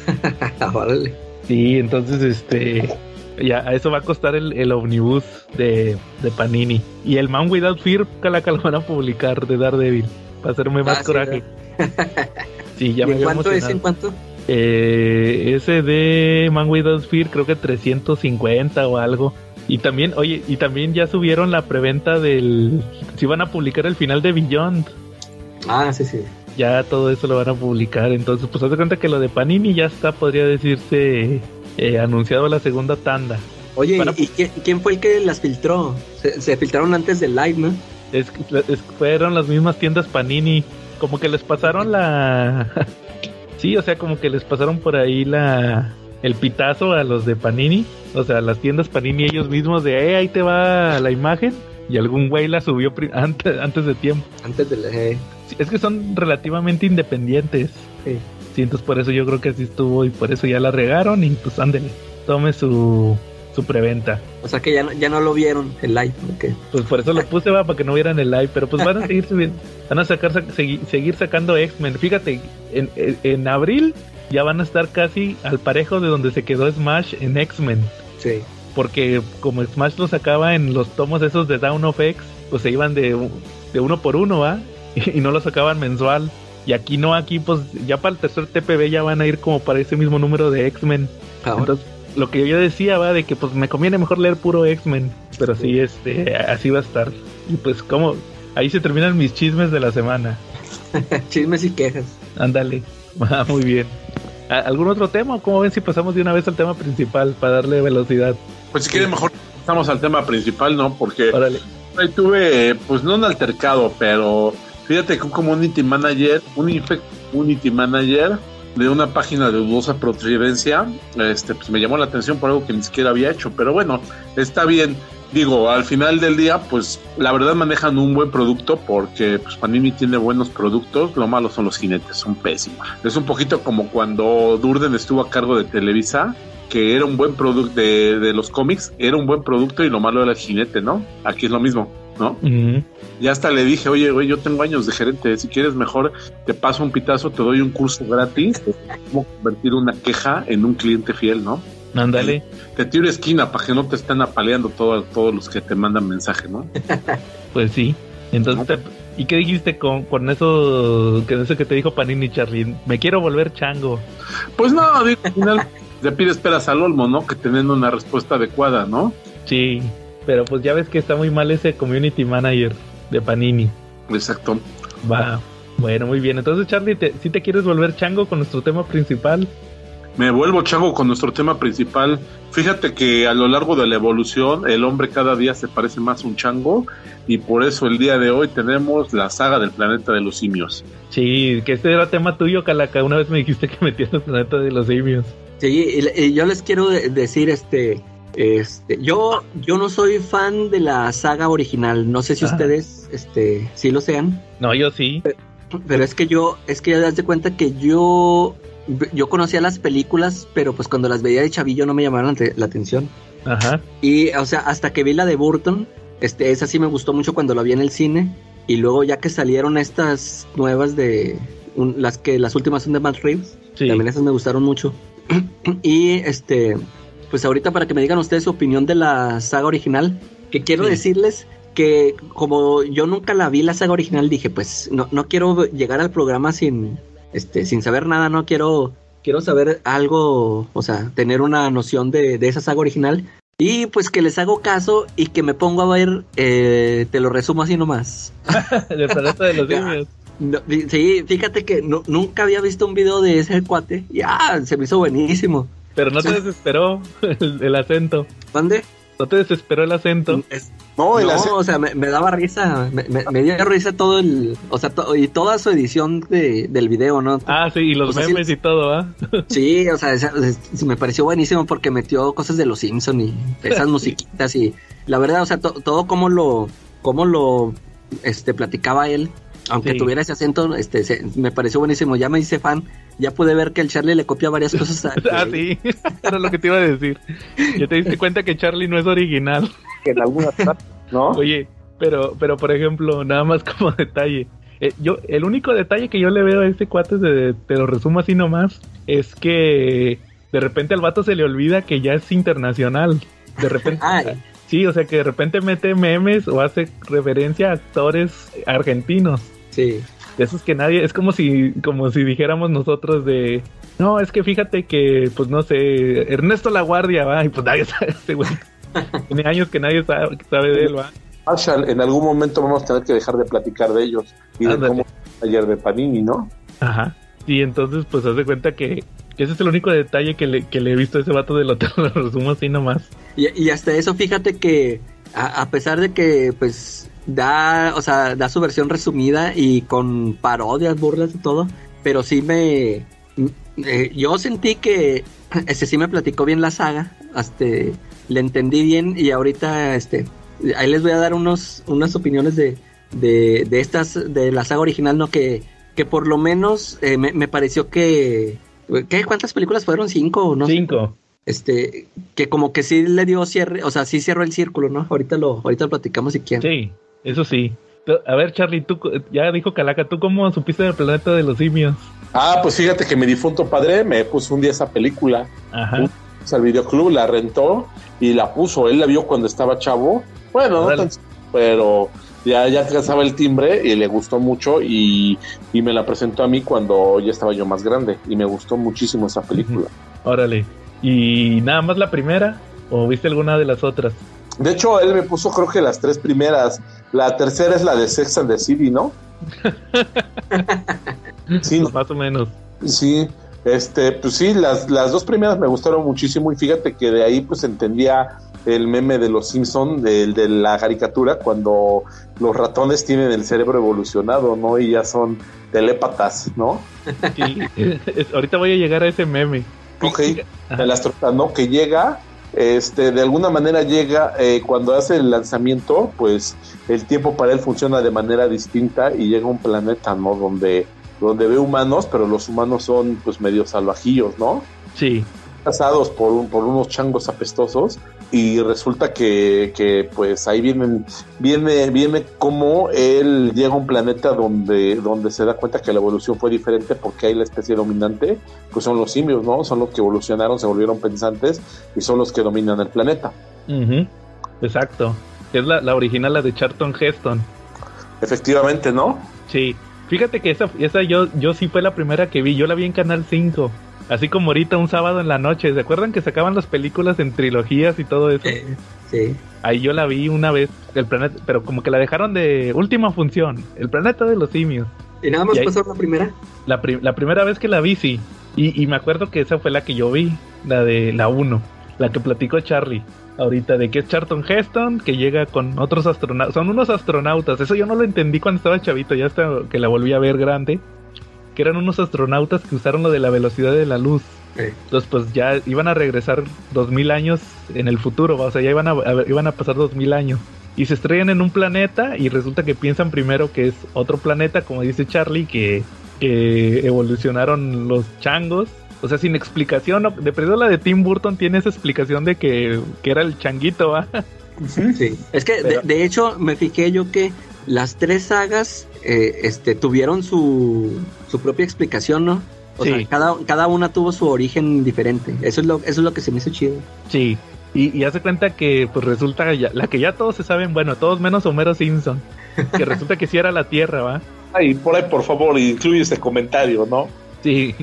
Órale. Sí, entonces este ya a eso va a costar el, el omnibus de, de Panini. Y el Man Without Fear, calaca lo van a publicar de Daredevil. Para hacerme más Ah, coraje. Sí, ya ¿Y me en cuánto es? emocionado. ¿En cuánto? Eh, ese de Man Without Fear creo que 350 o algo. Y también, oye, y también ya subieron la preventa del... Si van a publicar el final de Beyond. Ah, sí, sí. Ya todo eso lo van a publicar. Entonces, pues haz de cuenta que lo de Panini ya está, podría decirse, eh, anunciado la segunda tanda. Oye, a- ¿y quién, quién fue el que las filtró? Se, se filtraron antes del live, ¿no? Es, es- fueron las mismas tiendas Panini. Como que les pasaron la... Sí, o sea, como que les pasaron por ahí la el pitazo a los de Panini, o sea, las tiendas Panini ellos mismos de, eh, ahí te va la imagen y algún güey la subió antes, antes de tiempo. Antes de la... Eh. es que son relativamente independientes. Sí. sí. entonces por eso yo creo que así estuvo y por eso ya la regaron y pues ándele, tome su su preventa. O sea que ya no, ya no lo vieron el live. Pues por eso lo puse va para que no vieran el live, pero pues van a seguir subiendo, van a sacar seguir, sacando X-Men. Fíjate, en, en, abril ya van a estar casi al parejo de donde se quedó Smash en X-Men. Sí. Porque como Smash lo sacaba en los tomos esos de Down of X, pues se iban de, de uno por uno, ¿va? Y, no lo sacaban mensual. Y aquí no, aquí pues ya para el tercer TPB ya van a ir como para ese mismo número de X-Men. Entonces lo que yo decía va de que pues me conviene mejor leer puro X-Men, pero sí, este, así va a estar. Y pues como, ahí se terminan mis chismes de la semana. chismes y quejas. Ándale, ah, muy bien. ¿Algún otro tema? ¿Cómo ven si pasamos de una vez al tema principal para darle velocidad? Pues si quieren mejor pasamos al tema principal, ¿no? Porque ahí tuve, pues no un altercado, pero fíjate que un community manager, un infect community manager de una página de dudosa procedencia, este, pues me llamó la atención por algo que ni siquiera había hecho, pero bueno, está bien. Digo, al final del día, pues la verdad manejan un buen producto porque pues, Panini tiene buenos productos, lo malo son los jinetes, son pésimos. Es un poquito como cuando Durden estuvo a cargo de Televisa, que era un buen producto de, de los cómics, era un buen producto y lo malo era el jinete, ¿no? Aquí es lo mismo ¿no? Ya hasta le dije, oye, güey, yo tengo años de gerente, si quieres mejor te paso un pitazo, te doy un curso gratis cómo convertir una queja en un cliente fiel, ¿no? Ándale. Te tiro esquina para que no te estén apaleando todos todos los que te mandan mensaje, ¿no? pues sí. Entonces, ¿y qué dijiste con, con eso, que eso que te dijo Panini Charlie? Me quiero volver chango. Pues no, digo, al final le pide esperas al olmo, ¿no? Que teniendo una respuesta adecuada, ¿no? Sí. Pero pues ya ves que está muy mal ese community manager de Panini. Exacto. Va. Bueno, muy bien. Entonces, Charlie, si te quieres volver chango con nuestro tema principal. Me vuelvo chango con nuestro tema principal. Fíjate que a lo largo de la evolución el hombre cada día se parece más a un chango y por eso el día de hoy tenemos la saga del planeta de los simios. Sí, que este era tema tuyo, Calaca. Una vez me dijiste que metías el planeta de los simios. Sí, y yo les quiero decir, este, este, yo, yo no soy fan de la saga original. No sé si ustedes, este, sí lo sean. No, yo sí. Pero, es que yo, es que ya das de cuenta que yo, yo conocía las películas, pero pues cuando las veía de chavillo no me llamaron la atención. Ajá. Y, o sea, hasta que vi la de Burton, este, esa sí me gustó mucho cuando la vi en el cine. Y luego ya que salieron estas nuevas de, las que las últimas son de Matt Reeves, también esas me gustaron mucho. y este, pues ahorita para que me digan ustedes su opinión de la saga original, que quiero decirles que como yo nunca la vi la saga original, dije, pues no, no quiero llegar al programa sin, este, sin saber nada, no quiero, quiero saber algo, o sea, tener una noción de, esa saga original. Y pues que les hago caso y que me pongo a ver, eh, te lo resumo así nomás. de de los niños. sí, fíjate que nunca había visto un video de ese cuate. Ya, se me hizo buenísimo. Pero no te desesperó el, acento. ¿Dónde? No te desesperó el acento. No, el acento. o sea, me, daba risa, me, dio risa todo el, o sea, y toda su edición de, del video, ¿no? Ah, sí, y los memes y todo, ¿ah? Sí, o sea, me pareció buenísimo porque metió cosas de los Simpson y esas musiquitas y la verdad, o sea, todo como lo, como lo, este, platicaba él, aunque tuviera ese acento, este, me pareció buenísimo. Ya me hice fan. Ya pude ver que el Charlie le copia varias cosas. A, ah, sí. Era lo que te iba a decir. Ya te diste cuenta que Charlie no es original. En alguna ¿no? Oye, pero, pero por ejemplo, nada más como detalle. Eh, yo, el único detalle que yo le veo a este cuate, de, te lo resumo así nomás, es que de repente al vato se le olvida que ya es internacional. De repente. Sí, o sea que de repente mete memes o hace referencia a actores argentinos. Sí. De esos que nadie, es como si, como si dijéramos nosotros de, no, es que fíjate que, pues no sé, Ernesto La Guardia, va, y pues nadie sabe ese güey. Tiene años que nadie sabe, de él, va. Marshall, en algún momento vamos a tener que dejar de platicar de ellos y de cómo ayer de Panini, ¿no? Ajá. Y entonces, pues haz de cuenta que, ese es el único detalle que le, que le he visto a ese vato del hotel, lo resumo así nomás. Y, y hasta eso, fíjate que, a, pesar de que, pues, da, o sea, da su versión resumida y con parodias, burlas y todo, pero sí me, eh, yo sentí que este sí me platicó bien la saga, hasta le entendí bien y ahorita este ahí les voy a dar unos unas opiniones de, de, de estas de la saga original, no que que por lo menos eh, me, pareció que ¿qué cuántas películas fueron? Cinco o no? sé? Este que como que sí le dio cierre, o sea, sí cerró el círculo, ¿no? Ahorita lo ahorita lo platicamos si quieren. Sí, eso sí. A ver, Charlie, tú ya dijo Calaca, ¿tú cómo supiste del planeta de los simios? Ah, pues fíjate que mi difunto padre me puso un día esa película. Ajá. O sea, al videoclub la rentó y la puso. Él la vio cuando estaba chavo. Bueno, no tan pero ya, ya alcanzaba el timbre y le gustó mucho y, y me la presentó a mí cuando ya estaba yo más grande y me gustó muchísimo esa película. Órale. ¿Y nada más la primera? ¿O viste alguna de las otras? De hecho, él me puso creo que las tres primeras. La tercera es la de Sex and the City, ¿no? sí, Más o menos. Sí, este, pues sí, las, las dos primeras me gustaron muchísimo y fíjate que de ahí pues entendía el meme de los Simpson del de la caricatura cuando los ratones tienen el cerebro evolucionado, ¿no? Y ya son telépatas, ¿no? Sí. Es- ahorita voy a llegar a ese meme. Ok, Ajá. el astronauta, ¿no? Que llega, este, de alguna manera llega, eh, cuando hace el lanzamiento, pues el tiempo para él funciona de manera distinta y llega a un planeta, ¿no? Donde, donde ve humanos, pero los humanos son pues medio salvajillos, ¿no? Sí. Cazados por, un, por unos changos apestosos y resulta que, que, pues ahí vienen, viene, viene como él llega a un planeta donde, donde se da cuenta que la evolución fue diferente porque ahí la especie dominante pues son los simios, ¿no? Son los que evolucionaron, se volvieron pensantes y son los que dominan el planeta. Ujú. Exacto. Es la, la original, la de Charlton Heston. Efectivamente, ¿no? Sí. Fíjate que esa, esa yo, yo sí fue la primera que vi. Yo la vi en Canal 5. Así como ahorita un sábado en la noche. ¿Se acuerdan que sacaban las películas en trilogías y todo eso? Eh, sí. Ahí yo la vi una vez, el planeta, pero como que la dejaron de última función, el planeta de los simios. ¿Y nada más Y ahí- pasó la primera? La, pri- la primera vez que la vi, sí. Y, y me acuerdo que esa fue la que yo vi, la de la 1, la que platicó Charlie ahorita, de que es Charlton Heston, que llega con otros astronautas. Son unos astronautas, eso yo no lo entendí cuando estaba chavito, ya hasta que la volví a ver grande. Que eran unos astronautas que usaron lo de la velocidad de la luz. Entonces, pues ya iban a regresar dos mil años en el futuro, ¿va? o sea, ya iban a, a ver, iban a pasar dos mil años. Y se estrellan en un planeta y resulta que piensan primero que es otro planeta, como dice Charlie, que, que evolucionaron los changos. O sea, sin explicación, ¿no? de perdido la de Tim Burton tiene esa explicación de que, que era el changuito, ¿va? Sí. Es que, Pero- de, de hecho, me fijé yo que las tres sagas eh, este, tuvieron su, su propia explicación, ¿no? O Sí. sea, cada, cada una tuvo su origen diferente. Eso es lo, eso es lo que se me hizo chido. Sí. Y, y hace cuenta que pues resulta ya- la que ya todos se saben, bueno, todos menos Homero Simpson, que resulta que sí era la Tierra, ¿va? Ay, por ahí, por favor, incluye ese comentario, ¿no? Sí,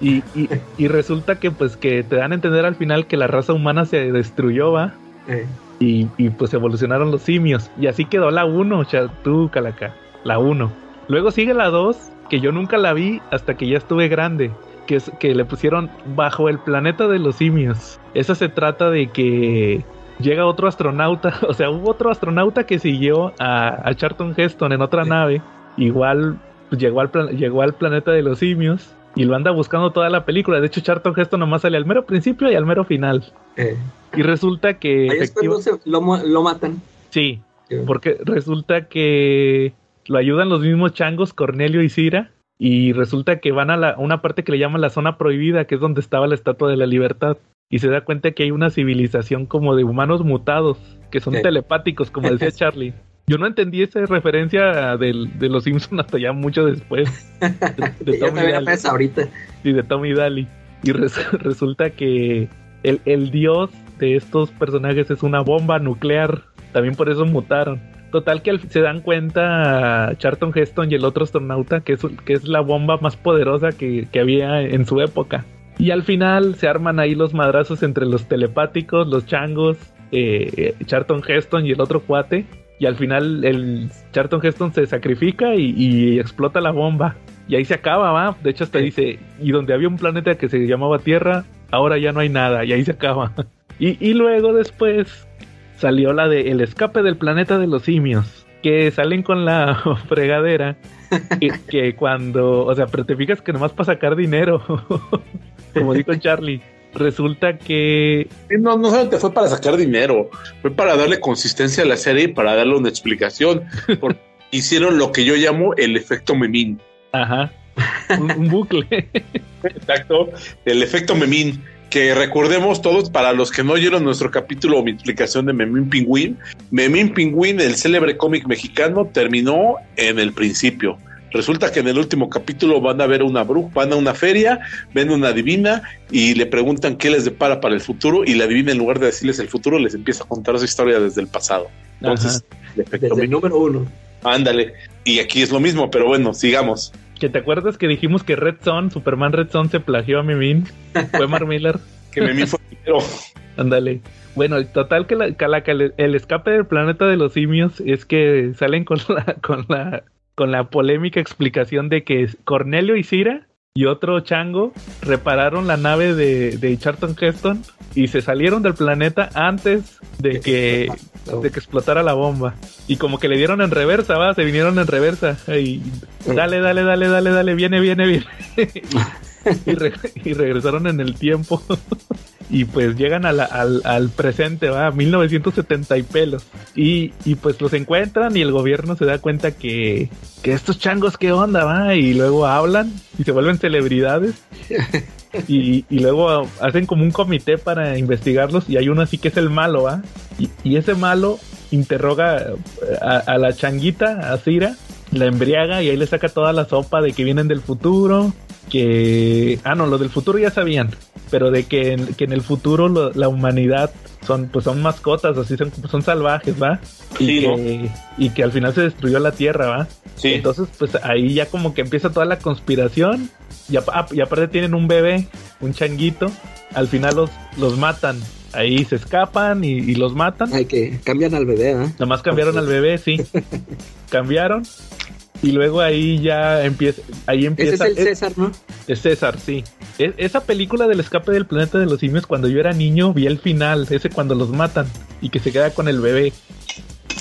y, y, y resulta que pues que te dan a entender al final que la raza humana se destruyó, ¿va? Eh, Y, y pues evolucionaron los simios. Y así quedó la 1, o sea, tú, Calaca, la 1. Luego sigue la 2, que yo nunca la vi hasta que ya estuve grande, que es que le pusieron bajo el planeta de los simios. Esa se trata de que llega otro astronauta, o sea, hubo otro astronauta que siguió a, a Charlton Heston en otra Sí. nave. Igual pues, llegó, al plan- llegó al planeta de los simios y lo anda buscando toda la película. De hecho, Charlton Heston nomás sale al mero principio y al mero final. eh. Y resulta que... Ahí es cuando efectiva- se- lo, matan. Sí, porque resulta que lo ayudan los mismos changos, Cornelio y Cira, y resulta que van a la, una parte que le llaman la zona prohibida, que es donde estaba la Estatua de la Libertad, y se da cuenta que hay una civilización como de humanos mutados, que son telepáticos, como decía Charlie. Yo no entendí esa referencia del- de los Simpsons hasta ya mucho después. De, de ya Tom y también Daly. ahorita. Sí, de Tommy Daly. Y res- resulta que el, el dios de estos personajes es una bomba nuclear. También por eso mutaron. Total que se dan cuenta Charlton Heston y el otro astronauta que es, que es la bomba más poderosa que, que había en su época. Y al final se arman ahí los madrazos entre los telepáticos, los changos, eh, Charlton Heston y el otro cuate. Y al final el Charlton Heston se sacrifica y, y explota la bomba. Y ahí se acaba, ¿va? De hecho hasta Sí. dice, y donde había un planeta que se llamaba Tierra, ahora ya no hay nada. Y ahí se acaba. Y, y luego después salió la de El escape del planeta de los simios. Que salen con la fregadera que, que cuando, o sea, pero te fijas que nomás para sacar dinero, como dijo Charlie, resulta que No, no solamente fue para sacar dinero, fue para darle consistencia a la serie y para darle una explicación. Porque hicieron lo que yo llamo el efecto memín. Ajá. Un, un bucle. Exacto, el efecto memín. Que recordemos todos, para los que no oyeron nuestro capítulo o mi explicación de Memín Pingüín, Memín Pingüín, el célebre cómic mexicano, terminó en el principio. Resulta que en el último capítulo van a ver una bruja, van a una feria, ven una divina y le preguntan qué les depara para el futuro y la divina en lugar de decirles el futuro les empieza a contar su historia desde el pasado. Entonces, el efecto Desde el número uno. Ándale. Y aquí es lo mismo, pero bueno, sigamos. Que te acuerdas que dijimos que Red Son, Superman Red Son se plagió a Mimin. Fue Mark Miller. Que Memín fue primero. Ándale. Bueno, total que, la, el, el escape del planeta de los simios es que salen con la, con la, con la polémica explicación de que Cornelio y Cira y otro chango repararon la nave de, de Charlton Heston y se salieron del planeta antes de que, de que explotara la bomba. Y como que le dieron en reversa, va, se vinieron en reversa. Y dale, dale, dale, dale, dale, viene, viene, viene. y, re- y regresaron en el tiempo. y pues llegan a la- al, al presente, va, 1970 y pelos. Y, y pues los encuentran y el gobierno se da cuenta que, que estos changos, ¿qué onda, va? Y luego hablan y se vuelven celebridades. Y, y luego hacen como un comité para investigarlos y hay uno así que es el malo, ¿va? Y, y ese malo interroga eh, a, a la changuita, a Cira, la embriaga y ahí le saca toda la sopa de que vienen del futuro, que... Ah, no, lo del futuro ya sabían, pero de que en, que en el futuro lo- la humanidad son pues son mascotas, así son, son salvajes, ¿va? Y, Sí, ¿no? que, y que al final se destruyó la Tierra, ¿va? Sí. Entonces, pues ahí ya como que empieza toda la conspiración. Y, apa- ah, y aparte tienen un bebé, un changuito. Al final los, los matan. Ahí se escapan y, y los matan. Hay que cambian al bebé, ¿ah? Nomás cambiaron al bebé, sí. cambiaron. Y luego ahí ya empieza. Ahí Ese empieza. es el César, ¿no? Es César, sí. E- esa película del escape del planeta de los simios, cuando yo era niño, vi el final, ese cuando los matan y que se queda con el bebé.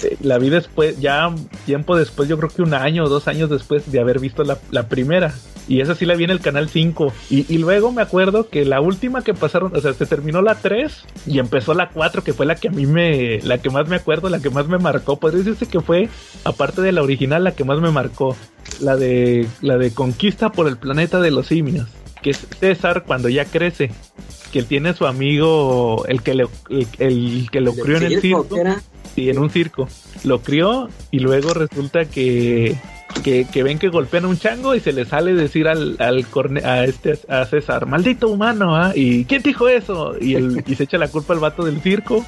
Eh, La vi después, ya tiempo después, yo creo que un año o dos años después de haber visto la, la primera. Y esa sí la vi en el canal 5. Y, y luego me acuerdo que la última que pasaron, o sea, se terminó la 3 y empezó la 4, que fue la que a mí me, la que más me acuerdo, la que más me marcó. Podría decirse que fue, aparte de la original, la que más me marcó. La de, la de Conquista por el planeta de los simios que es César cuando ya crece, que él tiene a su amigo, el que, le, el, el que lo crió en el circo, sí, en un circo, lo crió y luego resulta que, que, que ven que golpean a un chango y se le sale decir al, al a este a César, maldito humano, ¿ah? y ¿quién dijo eso? Y, el, y se echa la culpa al vato del circo.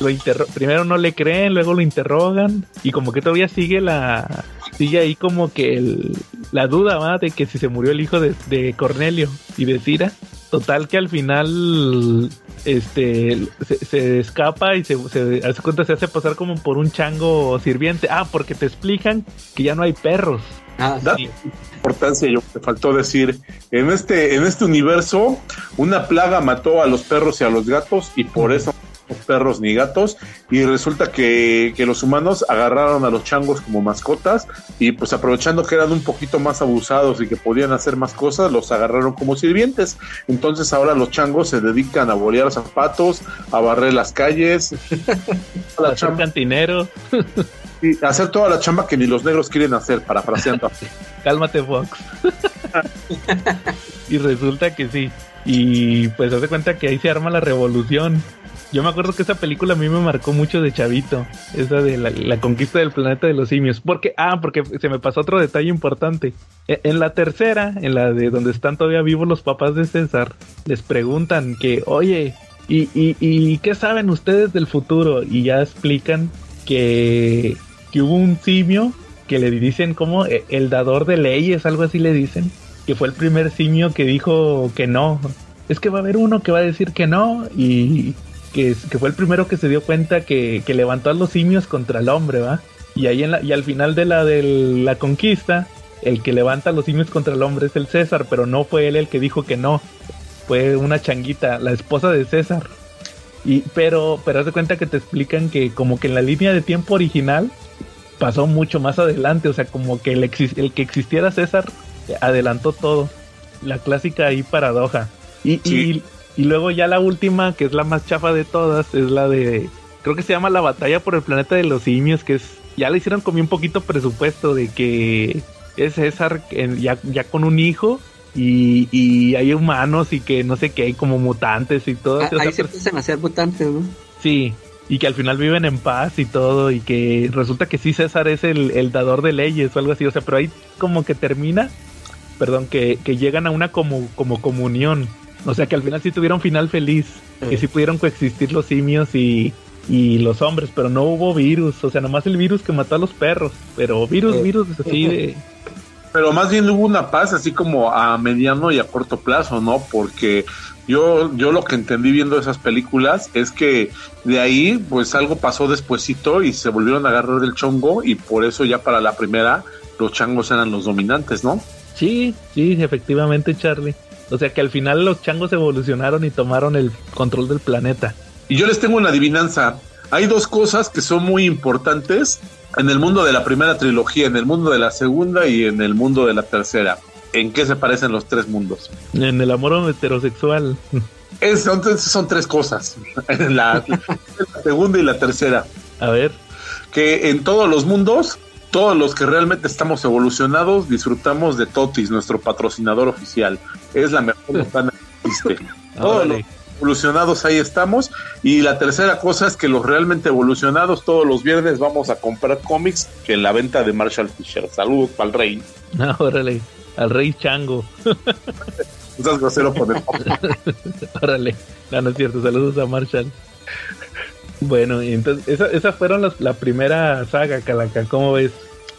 Lo primero no le creen, luego lo interrogan y como que todavía sigue la sigue ahí como que el- la duda ¿va? de que si se murió el hijo de, de Cornelio y de Cira. Total que al final este se, se escapa y se, se hace cuenta se hace pasar como por un chango sirviente. Ah, porque te explican que ya no hay perros. Ah, Da- sí. importancia, yo te faltó decir, en este, en este universo, una plaga mató a los perros y a los gatos, y por eso perros ni gatos, y resulta que, que los humanos agarraron a los changos como mascotas, y pues aprovechando que eran un poquito más abusados y que podían hacer más cosas, los agarraron como sirvientes. Entonces ahora los changos se dedican a bolear zapatos, a barrer las calles, a la chamba- cantinero. y hacer toda la chamba que ni los negros quieren hacer, parafraseando. Cálmate, Fox. y resulta que sí. Y pues hace cuenta que ahí se arma la revolución. Yo me acuerdo que esa película a mí me marcó mucho de chavito. Esa de la, conquista del planeta de los simios. Porque, ah, porque se me pasó otro detalle importante. E- En la tercera, en la de donde están todavía vivos los papás de César, les preguntan que, oye, ¿y, y, y qué saben ustedes del futuro? Y ya explican que, que hubo un simio que le dicen como eh, el dador de leyes, algo así le dicen, que fue el primer simio que dijo que no. Es que va a haber uno que va a decir que no y que, fue el primero que se dio cuenta que, que levantó a los simios contra el hombre, ¿va? Y ahí en la, y al final de la de la conquista, el que levanta a los simios contra el hombre es el César, pero no fue él el que dijo que no. Fue una changuita, la esposa de César. Y, pero, pero haz de cuenta que te explican que como que en la línea de tiempo original, pasó mucho más adelante, o sea, como que el, el que existiera César adelantó todo. La clásica ahí paradoja. Y, y, y, luego ya la última, que es la más chafa de todas, es la de, creo que se llama La batalla por el planeta de los simios, que es, ya le hicieron como un poquito presupuesto de que es César ya, ya con un hijo y, y, hay humanos y que no sé qué, hay como mutantes y todo. Ah, ahí se empiezan a ser mutantes, ¿no? Sí, y que al final viven en paz y todo, y que resulta que sí César es el, el dador de leyes o algo así, o sea, pero ahí como que termina, perdón, que, que llegan a una como, como comunión, o sea, que al final sí tuvieron final feliz, que sí pudieron coexistir los simios y, y los hombres, pero no hubo virus, o sea, nomás el virus que mató a los perros, pero virus, virus así de pero más bien hubo una paz así como a mediano y a corto plazo, ¿no? Porque yo, yo lo que entendí viendo esas películas es que de ahí pues algo pasó despuesito y se volvieron a agarrar del chongo y por eso ya para la primera los changos eran los dominantes, ¿no? Sí, sí, efectivamente Charlie. O sea que al final los changos evolucionaron y tomaron el control del planeta. Y yo les tengo una adivinanza. Hay dos cosas que son muy importantes en el mundo de la primera trilogía, en el mundo de la segunda y en el mundo de la tercera. ¿En qué se parecen los tres mundos? En el amor heterosexual. Es, son, son, tres cosas. En la, segunda y la tercera. A ver. Que en todos los mundos, todos los que realmente estamos evolucionados, disfrutamos de Totis, nuestro patrocinador oficial. Es la mejor botana que existe. Todos los evolucionados ahí estamos. Y la tercera cosa es que los realmente evolucionados todos los viernes vamos a comprar cómics que en la venta de Marshall Fisher. Saludos para el rey. No, órale, al rey chango. Estás grosero por el Órale, no, no es cierto. Saludos a Marshall. Bueno, entonces, esa, esa fueron las, la primera saga, Calaca, ¿cómo ves?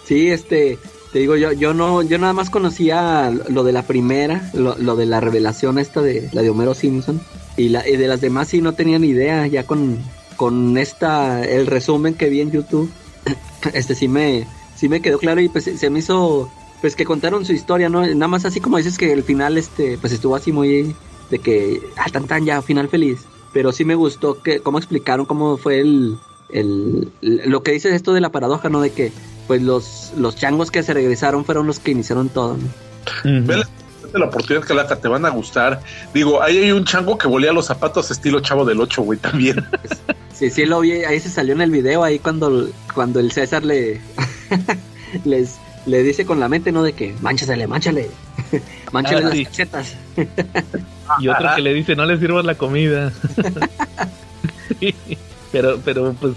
Sí, este, te digo, yo, yo no, yo nada más conocía lo de la primera, lo, lo de la revelación esta de la de Homero Simpson. Y, la, y de las demás sí no tenía ni idea, ya con, con esta, el resumen que vi en YouTube, este sí me, sí me quedó claro y pues se me hizo, pues que contaron su historia, ¿no? Nada más así como dices que el final, este, pues estuvo así muy, de que, ah, tan tan ya, final feliz. Pero sí me gustó que, cómo explicaron cómo fue el, el, lo que dice esto de la paradoja, ¿no? De que, pues los, los changos que se regresaron fueron los que iniciaron todo, ¿no? la oportunidad, que te van a gustar. Digo, ahí hay un chango que volía los zapatos estilo chavo del 8, güey, también. Sí, sí, lo vi, ahí se salió en el video, ahí cuando, cuando el César le, les, le dice con la mente, ¿no? De que, manchasele, manchale, manchale ah, las cachetas. Y otro que le dice, no le sirvas la comida. pero, pero, pues,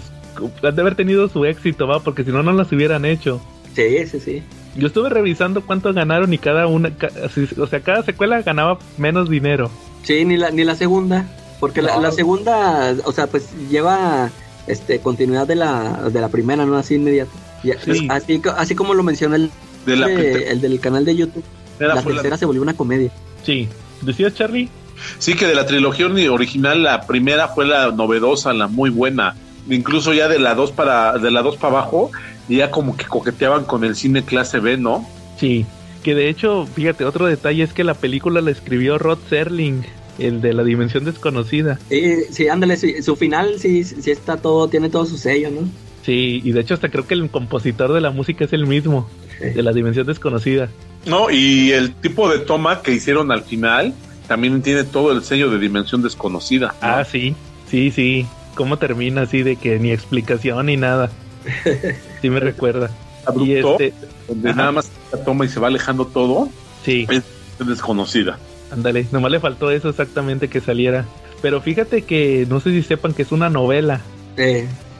han de haber tenido su éxito, va, porque si no, no las hubieran hecho. Sí, sí, sí. Yo estuve revisando cuánto ganaron y cada una, o sea, cada secuela ganaba menos dinero. Sí, ni la, ni la segunda, porque la, segunda, o sea, pues lleva este continuidad de la, de la primera, no así inmediato. Así, así como lo mencionó el, el del canal de YouTube. la tercera se volvió una comedia. Sí. ¿Decías, Charlie? Sí, que de la trilogía original la primera fue la novedosa, la muy buena. Incluso ya de la dos para de la dos para abajo ya como que coqueteaban con el cine clase B, ¿no? Sí, que de hecho, fíjate, otro detalle es que la película la escribió Rod Serling, el de la dimensión desconocida. Sí, sí, ándale, su final sí, sí está todo, tiene todo su sello, ¿no? Sí, y de hecho hasta creo que el compositor de la música es el mismo, de la dimensión desconocida. No, y el tipo de toma que hicieron al final también tiene todo el sello de dimensión desconocida. Ah, sí, sí, sí. ¿Cómo termina así de que ni explicación ni nada? sí me recuerda. Abrupto, este, donde nada más la toma y se va alejando todo. Sí. Es desconocida. Ándale, nomás le faltó eso exactamente que saliera. Pero fíjate que no sé si sepan que es una novela.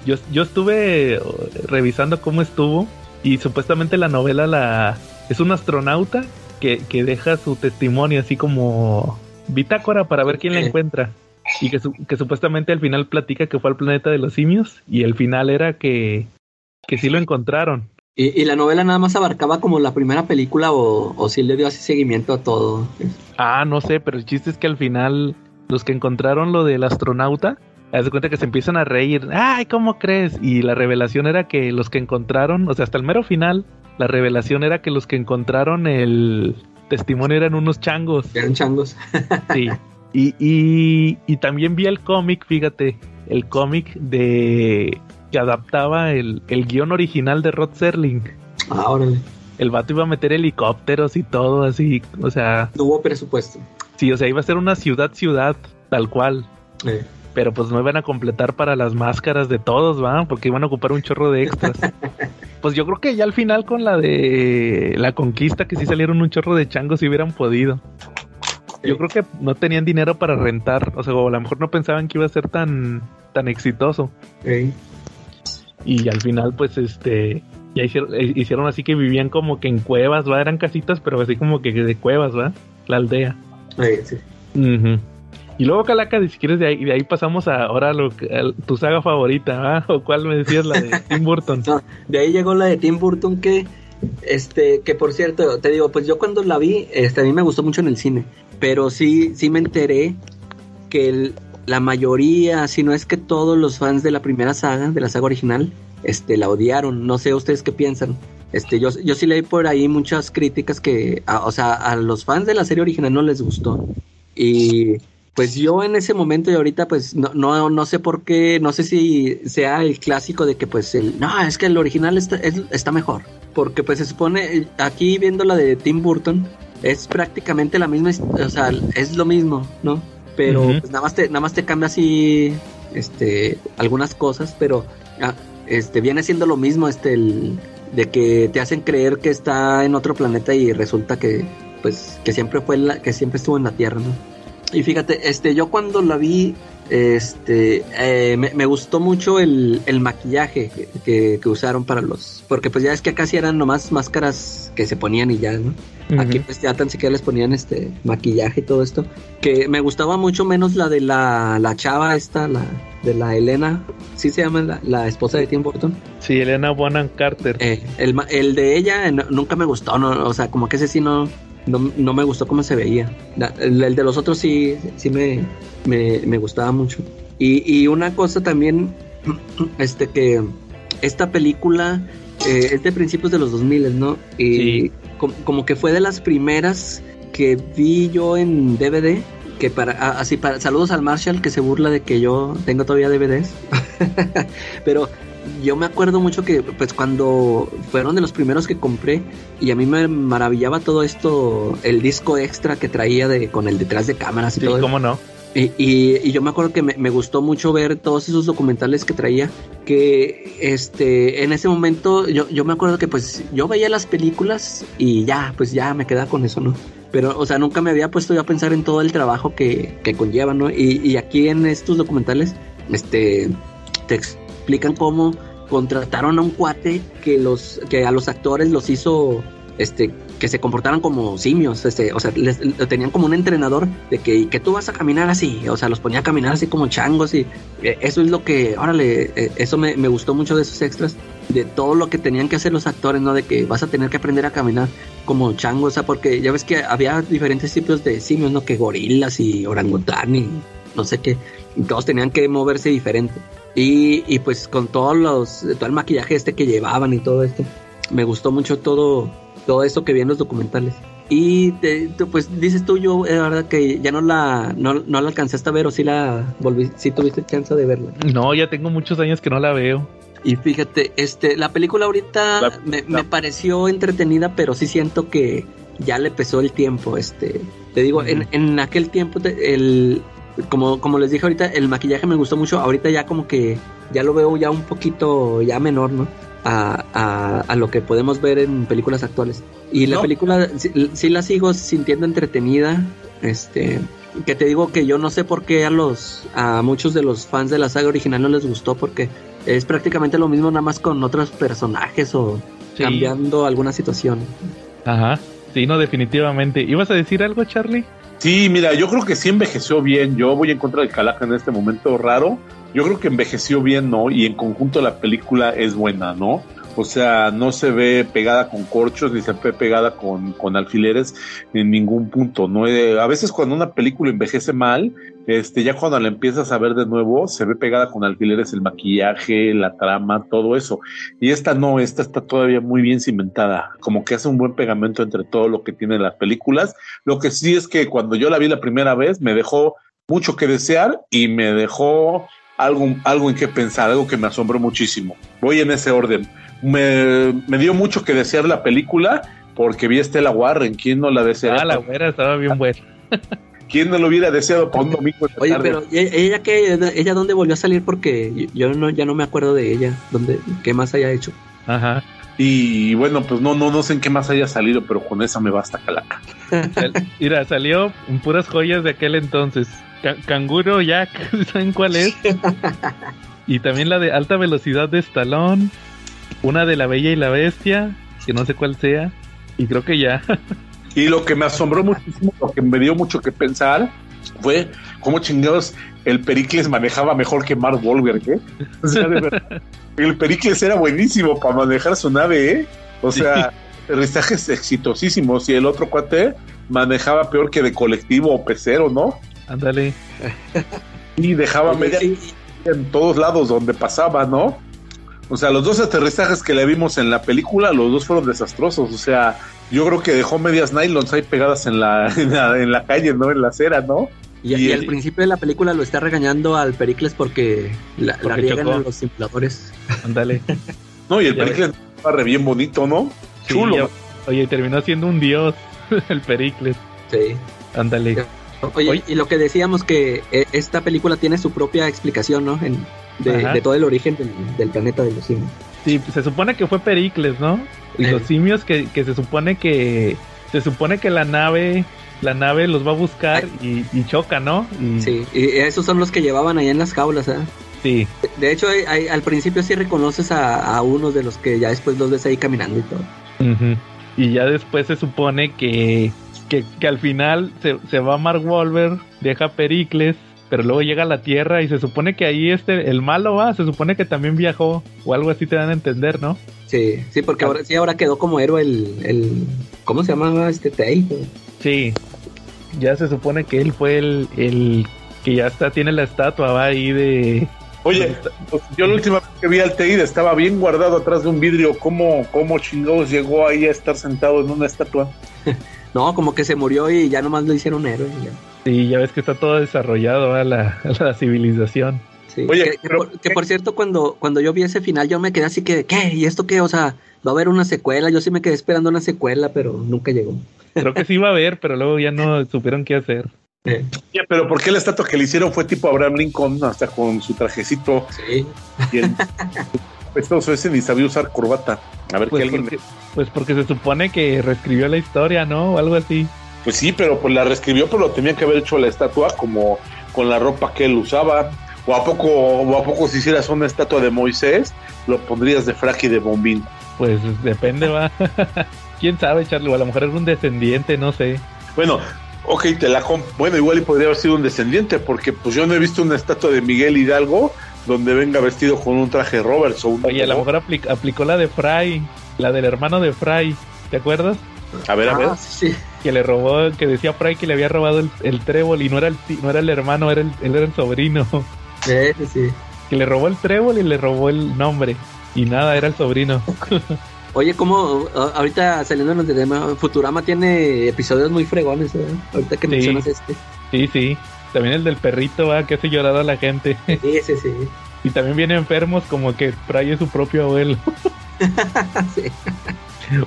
Yo, yo estuve uh, revisando cómo estuvo y supuestamente la novela la es un astronauta que, que deja su testimonio así como bitácora para ver quién la encuentra. Y que, que supuestamente al final platica que fue al planeta de los simios y el final era que que sí lo encontraron. ¿Y, la novela nada más abarcaba como la primera película o, o sí le dio así seguimiento a todo? Ah, no sé, pero el chiste es que al final los que encontraron lo del astronauta, haz de cuenta que se empiezan a reír. Ay, ¿cómo crees? Y la revelación era que los que encontraron, o sea, hasta el mero final, la revelación era que los que encontraron el testimonio eran unos changos. Eran changos. sí. Y, y, y también vi el cómic, fíjate, el cómic de que adaptaba el, el guion original de Rod Serling. Ah, órale. El vato iba a meter helicópteros y todo así, o sea, No hubo presupuesto. sí, o sea, iba a ser una ciudad ciudad tal cual. Eh, Pero pues no iban a completar para las máscaras de todos, ¿va? Porque iban a ocupar un chorro de extras. pues yo creo que ya al final con la de la conquista, que sí salieron un chorro de changos si hubieran podido. Yo Sí. creo que no tenían dinero para rentar, o sea, o a lo mejor no pensaban que iba a ser tan, tan exitoso. eh. Y al final, pues, este, ya hicieron, eh, hicieron así que vivían como que en cuevas, ¿va? Eran casitas, pero así como que de cuevas, ¿va? La aldea. Sí. Ujú. Y luego, Calaca, si quieres, de ahí, pasamos a ahora lo a tu saga favorita, ¿va? ¿O cuál me decías? La de Tim Burton. De ahí llegó la de Tim Burton que, este, que por cierto, te digo, pues yo cuando la vi, este, a mí me gustó mucho en el cine, pero sí, sí me enteré que la mayoría, si no es que todos los fans de la primera saga, de la saga original, este, la odiaron. No sé ustedes qué piensan. Este, yo, yo sí leí por ahí muchas críticas que, o sea, a los fans de la serie original no les gustó. Y pues yo en ese momento y ahorita pues no, no, no sé por qué, no sé si sea el clásico de que pues el, no, es que el original está, es- está mejor. Porque pues se supone, aquí viendo la de Tim Burton, es prácticamente la misma, o sea, es lo mismo, ¿no? Pero pues nada más te, nada más te cambia así, este, algunas cosas, pero ah, este, viene siendo lo mismo, este, el, de que te hacen creer que está en otro planeta y resulta que, pues, que siempre fue, la, que siempre estuvo en la Tierra, ¿no? Y fíjate, este, yo cuando la vi, este, eh, me, me gustó mucho el, el maquillaje que, que- que usaron para los, porque pues ya es que acá sí eran nomás máscaras que se ponían y ya, ¿no? Aquí pues ya tan siquiera les ponían este maquillaje y todo esto. Que me gustaba mucho menos la de la, la chava esta, la de la Elena, sí se llama la, la esposa de Tim Burton. Sí, Elena Bonham Carter. Eh, el, el de ella no- nunca me gustó, no, o sea, como que ese sí no, no, no me gustó cómo se veía. El, el de los otros sí, sí me, me, me gustaba mucho. Y, y una cosa también, este que esta película eh, es de principios de los 2000, ¿no? Y Sí. com- como que fue de las primeras que vi yo en DVD. Que para, así para, saludos al Marshall que se burla de que yo tengo todavía DVDs. Pero yo me acuerdo mucho que pues cuando fueron de los primeros que compré y a mí me maravillaba todo esto, el disco extra que traía de con el detrás de cámaras y Sí, todo. cómo no. Y, y- y yo me acuerdo que me, me gustó mucho ver todos esos documentales que traía, que este, en ese momento yo, yo me acuerdo que pues yo veía las películas y ya, pues ya me quedaba con eso, ¿no? Pero, o sea, nunca me había puesto yo a pensar en todo el trabajo que, que conlleva, ¿no? Y, y aquí en estos documentales, este, te explican cómo contrataron a un cuate que los, que a los actores los hizo, este, que se comportaran como simios, este, o sea, les, tenían como un entrenador de que, que tú vas a caminar así, o sea, los ponía a caminar así como changos y eh, eso es lo que, órale, eh, eso me, me gustó mucho de esos extras, de todo lo que tenían que hacer los actores, ¿no? De que vas a tener que aprender a caminar como changos, o sea, porque ya ves que había diferentes tipos de simios, ¿no? Que gorilas y orangután y no sé qué, y todos tenían que moverse diferente. Y, y pues con todos los, todo el maquillaje este que llevaban y todo esto, me gustó mucho todo, todo esto que vi en los documentales. Y te- pues dices tú, yo, eh, la verdad que ya no la, no, no la alcanzaste a ver o sí la volví, sí tuviste chance de verla. No, ya tengo muchos años que no la veo. Y fíjate, este, la película ahorita La- me, la- me pareció entretenida, pero sí siento que ya le pesó el tiempo. Este, te digo, en, en aquel tiempo, te- el, como, como les dije ahorita, el maquillaje me gustó mucho. Ahorita ya como que ya lo veo ya un poquito ya menor, ¿no? A, a, a lo que podemos ver en películas actuales. Y la No. película sí, sí la sigo sintiendo entretenida. Este, que te digo que yo no sé por qué a los a muchos de los fans de la saga original no les gustó porque es prácticamente lo mismo nada más con otros personajes o Sí. cambiando alguna situación. Ajá. Sí, no, definitivamente. ¿Ibas a decir algo, Charlie? Sí, mira, yo creo que sí envejeció bien. Yo voy en contra del Calaca en este momento raro. Yo creo que envejeció bien, ¿no? Y en conjunto la película es buena, ¿no? O sea, no se ve pegada con corchos ni se ve pegada con, con alfileres en ningún punto, ¿no? Eh, a veces cuando una película envejece mal, este, ya cuando la empiezas a ver de nuevo, se ve pegada con alfileres el maquillaje, la trama, todo eso. Y esta no, esta está todavía muy bien cimentada, como que hace un buen pegamento entre todo lo que tienen las películas. Lo que sí es que cuando yo la vi la primera vez me dejó mucho que desear y me dejó algo, algo en qué pensar, algo que me asombró muchísimo. Voy en ese orden. Me, me dio mucho que desear la película porque vi a Estela Warren. ¿Quién no la deseara? Ah, la güera estaba bien buena. ¿Quién no lo hubiera deseado para un domingo? Oye, tarde? pero ¿y- ella que ella dónde volvió a salir porque yo no ya no me acuerdo de ella, dónde qué más haya hecho. Ajá. Y bueno, pues no, no, no sé en qué más haya salido, pero con esa me basta calaca. Mira, salió en puras joyas de aquel entonces. Ca- Canguro Jack, ¿saben cuál es? Y también la de alta velocidad de Stallone. Una de la Bella y la Bestia, que no sé cuál sea. Y creo que ya. Y lo que me asombró muchísimo, lo que me dio mucho que pensar, fue cómo chingados el Pericles manejaba mejor que Mark Wahlberg, ¿eh? O sea, de verdad, el Pericles era buenísimo para manejar su nave, ¿eh? O sea, aterrizajes exitosísimos y el otro cuate manejaba peor que de colectivo o pecero, ¿no? Ándale. Y dejaba media en todos lados donde pasaba, ¿no? O sea, los dos aterrizajes que le vimos en la película, los dos fueron desastrosos. O sea, yo creo que dejó medias nylons ahí pegadas en la, en la, en la calle, ¿no? En la acera, ¿no? Y, Y y el- al principio de la película lo está regañando al Pericles porque la, la riegan en los simuladores. Ándale. No, y el Ya Pericles estaba re bien bonito, ¿no? Sí, Chulo. ya- Oye, terminó siendo un dios. El Pericles. Sí. Ándale. Oye, Oye. y lo que decíamos que eh, esta película tiene su propia explicación, ¿no? En- de, de todo el origen del, del planeta de los simios. Sí, se supone que fue Pericles, ¿no? Y Eh. los simios que, que se supone que se supone que la nave la nave los va a buscar y, y choca, ¿no? Y, Sí, y esos son los que llevaban allá en las jaulas, ¿eh? sí. De hecho, hay- hay- al principio sí reconoces a, a unos de los que ya después los ves ahí caminando y todo. Ujú. Y ya después se supone que, que, que al final se, se va Mark Wahlberg, deja Pericles, pero luego llega a la Tierra y se supone que ahí este, el malo va, se supone que también viajó o algo así te dan a entender, ¿no? Sí, sí, porque ahora sí ahora quedó como héroe el, el ¿cómo se llamaba este Tay? Sí. Ya se supone que él fue el, el que ya está, tiene la estatua, va ahí de... Oye, pues, yo la última vez que vi al Teide estaba bien guardado atrás de un vidrio. ¿Cómo, cómo chingados llegó ahí a estar sentado en una estatua? No, como que se murió y ya nomás lo hicieron héroe. ya. Sí, ya ves que está todo desarrollado ¿va? la, la civilización. Sí. Oye, que, que pero- por, que por cierto, cuando, cuando yo vi ese final, yo me quedé así que, ¿qué? ¿Y esto qué? O sea, va a haber una secuela. Yo sí me quedé esperando una secuela, pero nunca llegó. Creo que sí iba a haber, pero luego ya no supieron qué hacer. Eh, Oye, pero ¿por qué la estatua que le hicieron fue tipo Abraham Lincoln, hasta con su trajecito sí. y el pestoso ese ni sabía usar corbata? A ver, que Pues alguien porque, pues porque se supone que reescribió la historia, ¿no? O algo así. Pues sí, pero pues la reescribió, pero tenía que haber hecho la estatua como con la ropa que él usaba. O a poco, o a poco si hicieras una estatua de Moisés, lo pondrías de frac y de bombín. Pues depende, va. ¿Quién sabe, Charlie? O a lo mejor era un descendiente, no sé. Bueno, ok, te la Bueno, igual y podría haber sido un descendiente, porque pues yo no he visto una estatua de Miguel Hidalgo donde venga vestido con un traje Roberts o un Oye, a lo mejor apli- aplicó la de Fry, la del hermano de Fry. ¿Te acuerdas? A ver, a ver. Ah, sí, sí. Que le robó, que decía Fry que le había robado el, el trébol y no era el, no era el hermano, era el, él era el sobrino. Sí, sí. Que le robó el trébol y le robó el nombre. Y nada, era el sobrino. Oye, como ahorita saliéndonos de tema, Futurama tiene episodios muy fregones, ¿eh? Ahorita que Sí. mencionas este. Sí, sí. También el del perrito, va, que hace llorar a la gente. Sí, sí, sí. Y también viene enfermos como que Fry es su propio abuelo. Sí.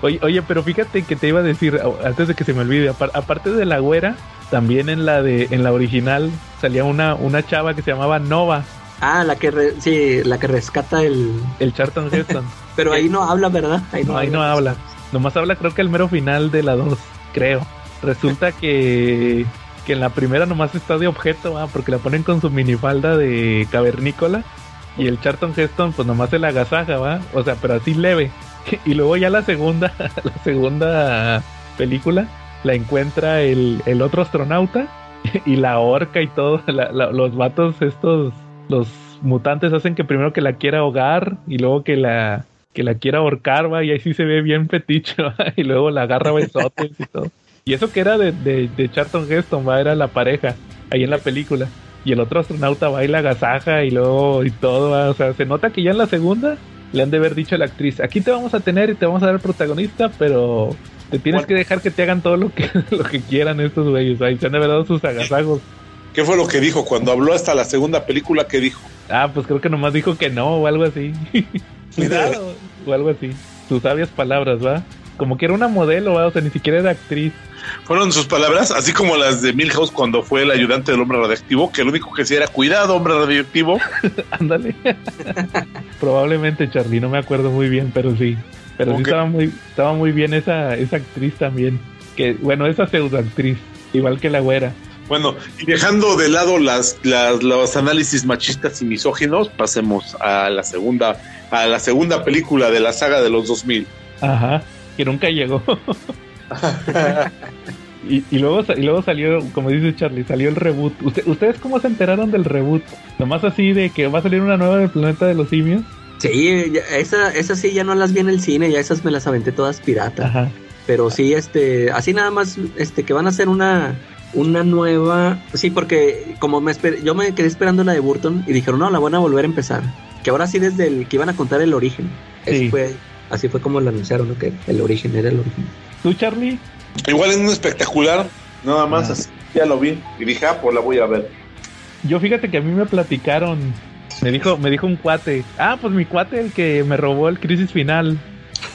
Oye, oye, pero fíjate que te iba a decir, antes de que se me olvide, apar- aparte de la güera, también en la de, en la original salía una, una chava que se llamaba Nova, Ah, la que re- sí, la que rescata el. el Charlton Heston. Pero ahí no habla, ¿verdad? Ahí No, ahí no habla. Nomás habla creo que el mero final de la 2, creo. Resulta que, que en la primera nomás está de objeto, ¿va? porque la ponen con su minifalda de cavernícola y el Charlton Heston pues nomás se la agasaja, ¿va? O sea, pero así leve. Y luego ya la segunda, la segunda película la encuentra el, el otro astronauta y la horca y todo. Los vatos estos, los mutantes hacen que primero que la quiera ahogar y luego que la que la quiera ahorcar, va, y ahí sí se ve bien fetiche, va, y luego la agarra besotes y todo. Y eso que era de, de, de Charlton Heston, va, era la pareja, ahí en la película. Y el otro astronauta va y y luego y todo, o sea, se nota que ya en la segunda le han de haber dicho a la actriz, aquí te vamos a tener y te vamos a dar protagonista, pero te tienes Bueno. que dejar que te hagan todo lo que, lo que quieran estos güeyes, ahí se han de haber dado sus agasajos. ¿Qué fue lo que dijo cuando habló hasta la segunda película? ¿Qué dijo? Ah, pues creo que nomás dijo que no o algo así. Cuidado. o algo así. Sus sabias palabras, ¿va? Como que era una modelo, ¿va? O sea, ni siquiera era actriz. Fueron sus palabras, así como las de Milhouse cuando fue el ayudante del hombre radioactivo, que lo único que decía era cuidado, hombre radioactivo. Ándale. Probablemente, Charlie, no me acuerdo muy bien, pero sí. Pero sí estaba muy, estaba muy bien esa, esa actriz también. Que, bueno, esa pseudoactriz, igual que la güera. Bueno, y dejando de lado las, las- los análisis machistas y misóginos, pasemos a la segunda, a la segunda película de la saga de los 2000. Ajá, que nunca llegó. y, y luego y luego salió, como dice Charlie, salió el reboot. ¿Usted- ¿Ustedes cómo se enteraron del reboot? Nomás así de que va a salir una nueva del planeta de los simios. Sí, ya- esa, esas sí ya no las vi en el cine, ya esas me las aventé todas pirata. Ajá. Pero sí, este, así nada más, este, que van a hacer una, una nueva, sí, porque como me esper- yo me quedé esperando la de Burton y dijeron, no, la van a volver a empezar. Que ahora sí desde el que iban a contar el origen. Sí. fue, así fue como lo anunciaron, ¿no? Que el origen era el origen. ¿Tú, Charlie? Igual en un espectacular, nada más Ah. así, ya lo vi y dije, ah, pues la voy a ver. Yo fíjate que a mí me platicaron, me dijo, me dijo un cuate, ah, pues mi cuate el que me robó el crisis final.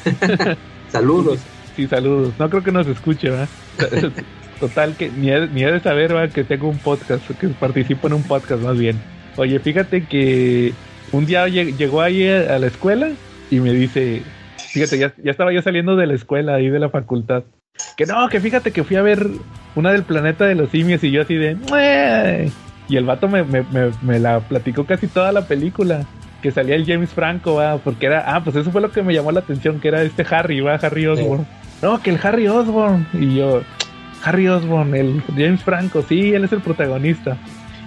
Saludos. Sí, saludos. No creo que nos escuche, ¿verdad? Total, que ni he, ni he de saber, ¿verdad? Que tengo un podcast, que participo en un podcast más bien. Oye, fíjate que un día lle- llegó ahí a la escuela y me dice, fíjate, ya, ya estaba yo saliendo de la escuela ahí de la facultad. Que no, que fíjate que fui a ver una del planeta de los simios y yo así de... Y el vato me, me, me, me la platicó casi toda la película. Que salía el James Franco, ¿va? porque era... Ah, pues eso fue lo que me llamó la atención, que era este Harry, ¿va? Harry Osborn. No, que el Harry Osborn. Y yo, Harry Osborn, el James Franco, sí, él es el protagonista.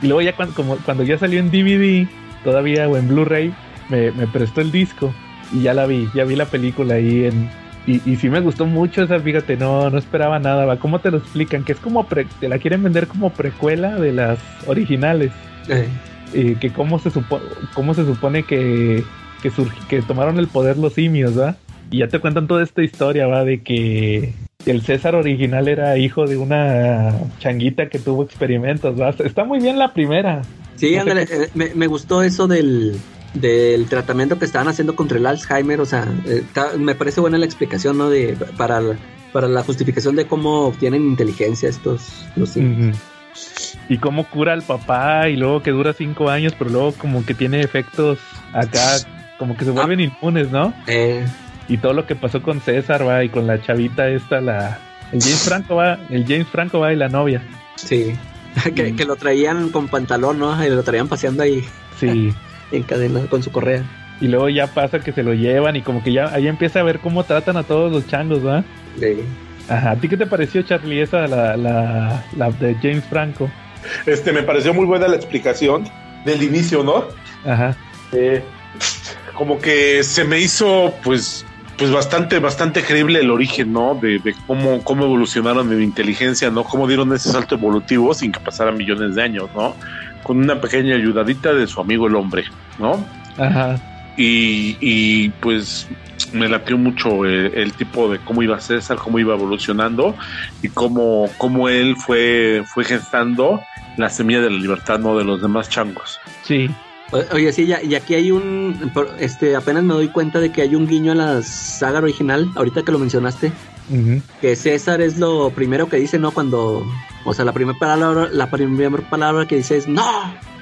Y luego ya cuando, como, cuando ya salió en DVD, todavía o en Blu-ray, me, me prestó el disco y ya la vi, ya vi la película ahí en... Y, y sí me gustó mucho esa, fíjate, no, no esperaba nada, va. ¿Cómo te lo explican? Que es como, pre- te la quieren vender como precuela de las originales. Eh, Y que cómo se, supo, cómo se supone que, que, surgi- que tomaron el poder los simios, ¿va? Y ya te cuentan toda esta historia, ¿va? De que el César original era hijo de una changuita que tuvo experimentos, ¿va? Está muy bien la primera. Sí, ándale, eh, me, me gustó eso del, del tratamiento que estaban haciendo contra el Alzheimer, o sea, eh, me parece buena la explicación, ¿no? De, para, la- para la justificación de cómo obtienen inteligencia estos, los. Y cómo cura al papá y luego que dura cinco años, pero luego como que tiene efectos acá, como que se vuelven inmunes, ¿no? Eh, Y todo lo que pasó con César, va, y con la chavita esta, la... El James Franco va, el James Franco va y la novia. sí, que, Mm. que lo traían con pantalón, ¿no? Y lo traían paseando ahí Sí. en cadena con su correa. Y luego ya pasa que se lo llevan y como que ya ahí empieza a ver cómo tratan a todos los changos, ¿va? Sí. Ajá. ¿A ti qué te pareció, Charlie, esa, la, la, la de James Franco? Este, me pareció muy buena la explicación del inicio, ¿no? Ajá. Eh, como que se me hizo, pues, pues bastante, bastante creíble el origen, ¿no? De, de cómo, cómo evolucionaron en inteligencia, ¿no? Cómo dieron ese salto evolutivo sin que pasaran millones de años, ¿no? Con una pequeña ayudadita de su amigo el hombre, ¿no? Ajá. Y, y, pues me latió mucho el, el tipo de cómo iba César, cómo iba evolucionando y cómo, cómo él fue, fue gestando la semilla de la libertad, ¿no? De los demás changos. Sí. Oye, sí, ya, y aquí hay un, por- este, apenas me doy cuenta de que hay un guiño a la saga original, ahorita que lo mencionaste, Que César es lo primero que dice, ¿no? Cuando, o sea, la primera palabra, la primera palabra que dice es no,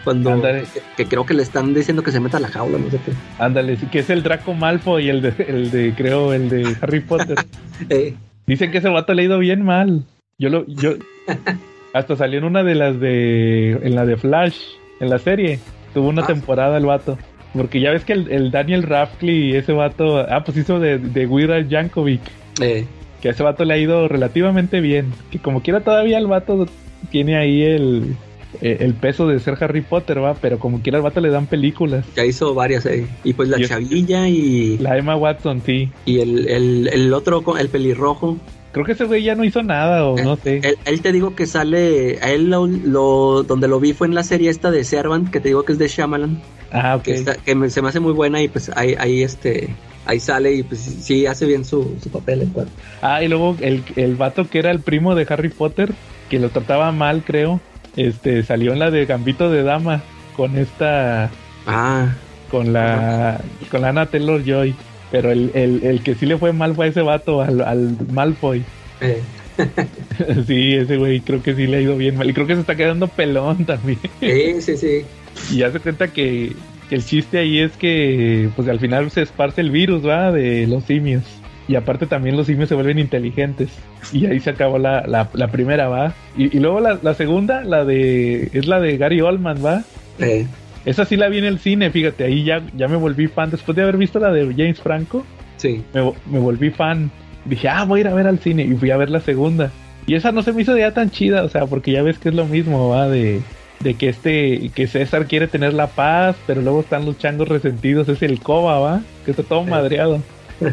cuando, que, que creo que le están diciendo que se meta a la jaula, no sé qué. Ándale, sí, que es el Draco Malfoy, el de, el de, creo, el de Harry Potter. Eh, Dicen que ese vato le ha ido bien mal. Yo lo, yo hasta salió en una de las de, en la de Flash, en la serie. Tuvo una Ah. temporada el vato. Porque ya ves que el, el Daniel Radcliffe, ese vato, ah, pues hizo de, de Weird Yankovic. eh, Que a ese vato le ha ido relativamente bien. Que como quiera todavía el vato tiene ahí el, eh, el peso de ser Harry Potter, va. Pero como quiera el vato le dan películas. ya hizo varias, eh. Y pues la Y chavilla y, La Emma Watson, sí. y el, el, el otro, con- el pelirrojo. Creo que ese güey ya no hizo nada o no sé. Él, él te digo que sale, a él lo, lo- donde lo vi fue en la serie esta de Servant, que te digo que es de Shyamalan. Ah, ok. que, está- que me- se me hace muy buena y pues ahí, ahí este ahí sale y pues sí hace bien su, su papel el cual. Ah, y luego el, el vato que era el primo de Harry Potter, que lo trataba mal, creo, este, salió en la de Gambito de Dama con esta, Ah, con la con la Anna Taylor Joy. Pero el, el, el que sí le fue mal fue a ese vato, al, al Malfoy. eh, sí, ese güey creo que sí le ha ido bien mal. Y creo que se está quedando pelón también. sí, sí, sí. Y ya se cuenta que el chiste ahí es que pues al final se esparce el virus, ¿va? De los simios. Y aparte también los simios se vuelven inteligentes. Y ahí se acabó la, la, la primera, ¿va? Y, y luego la, la segunda, la de... Es la de Gary Oldman, ¿va? Eh, Esa sí la vi en el cine, fíjate, ahí ya, ya me volví fan. Después de haber visto la de James Franco, sí. me, me volví fan. Dije, ah, voy a ir a ver al cine. Y fui a ver la segunda. Y esa no se me hizo ya tan chida, o sea, porque ya ves que es lo mismo, va, de, de que este, que César quiere tener la paz, pero luego están los changos resentidos, es el Coba, va, que está todo madreado.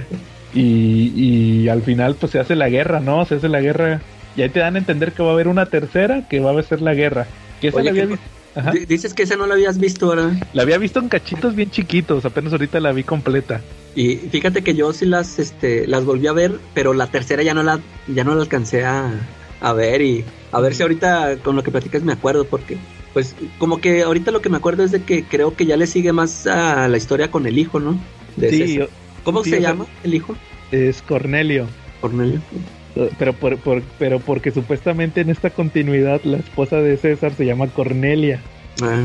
Y, y al final, pues se hace la guerra, ¿no? Se hace la guerra. Y ahí te dan a entender que va a haber una tercera, que va a ser la guerra. Que esa Oye, la había ¿qué- visto. Ajá. D- Dices que esa no la habías visto, ¿verdad? La había visto en cachitos bien chiquitos, apenas ahorita la vi completa. Y fíjate que yo sí las, este, las volví a ver, pero la tercera ya no la, ya no la alcancé a, a ver y a ver si ahorita con lo que platicas me acuerdo, porque pues como que ahorita lo que me acuerdo es de que creo que ya le sigue más a la historia con el hijo, ¿no? De Sí, yo- ¿Cómo sí, se llama el hijo? es Cornelio. Cornelio. Pero, por, por- pero porque supuestamente en esta continuidad la esposa de César se llama Cornelia. Ah,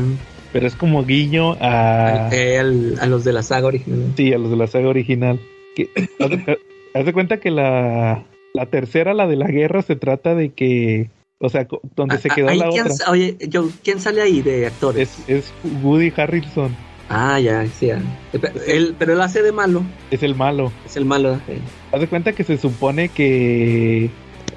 Pero es como guiño a... al- eh, al- a los de la saga original. Sí, a los de la saga original. Que, haz, de, haz de cuenta que la, la tercera, la de la guerra, se trata de que... O sea, donde se Ah, quedó la quién otra. Oye, ¿quién sale ahí de actores? Es, es Woody Harrelson. Ah, ya, sí. ya. Él, pero él hace de malo. Es el malo. Es el malo. Haz de cuenta que se supone que...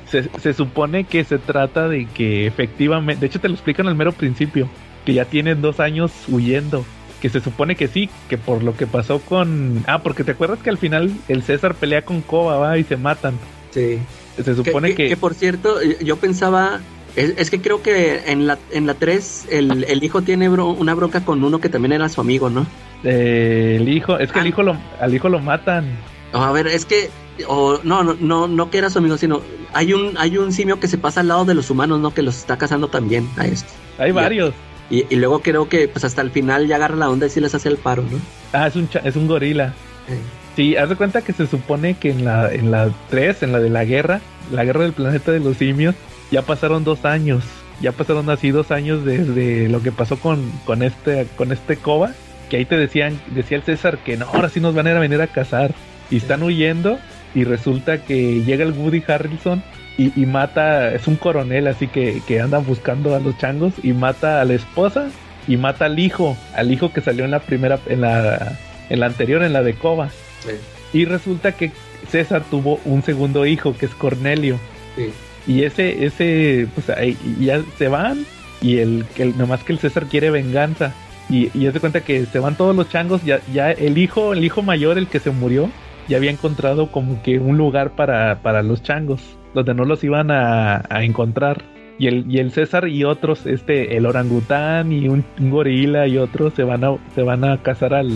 Se, se supone que se trata de que efectivamente... De hecho, te lo explican al mero principio. Que ya tienen dos años huyendo. Que se supone que sí, que por lo que pasó con... Ah, porque te acuerdas que al final el César pelea con Koba, va, y se matan. Sí. Se supone que, que... que, por cierto, yo pensaba, es, es que creo que en la, en la 3 el, el hijo tiene bro- una bronca con uno que también era su amigo, ¿no? eh, el hijo... Es que el Ah. hijo lo, al hijo lo matan. A ver, es que, o, no, no, no, no que era su amigo, sino hay un, hay un simio que se pasa al lado de los humanos, ¿no? Que los está cazando también a esto. Hay Ya. varios. Y, y luego creo que pues hasta el final ya agarra la onda y sí les hace el paro, ¿no? Ah, es un, cha- es un gorila. Eh, Sí, haz de cuenta que se supone que en la, en la 3, en la de la guerra, la guerra del planeta de los simios, ya pasaron dos años. Ya pasaron así dos años desde lo que pasó con, con este, con este Koba, que ahí te decían, decía el César que no, ahora sí nos van a ir a venir a cazar. Y están huyendo, y resulta que llega el Woody Harrelson y, y mata, es un coronel, así que, que anda buscando a los changos, y mata a la esposa y mata al hijo, al hijo que salió en la primera, en la, en la anterior, en la de Koba. Y resulta que César tuvo un segundo hijo, que es Cornelio. sí. Y ese, ese, pues ahí ya se van. Y el, que el, nomás que el César quiere venganza. Y, y de cuenta que se van todos los changos. Ya, ya el hijo, el hijo mayor, el que se murió, ya había encontrado como que un lugar para, para los changos. Donde no los iban a, a encontrar. Y el, y el César y otros, este, el orangután y un, un gorila y otros se van a, se van a cazar al,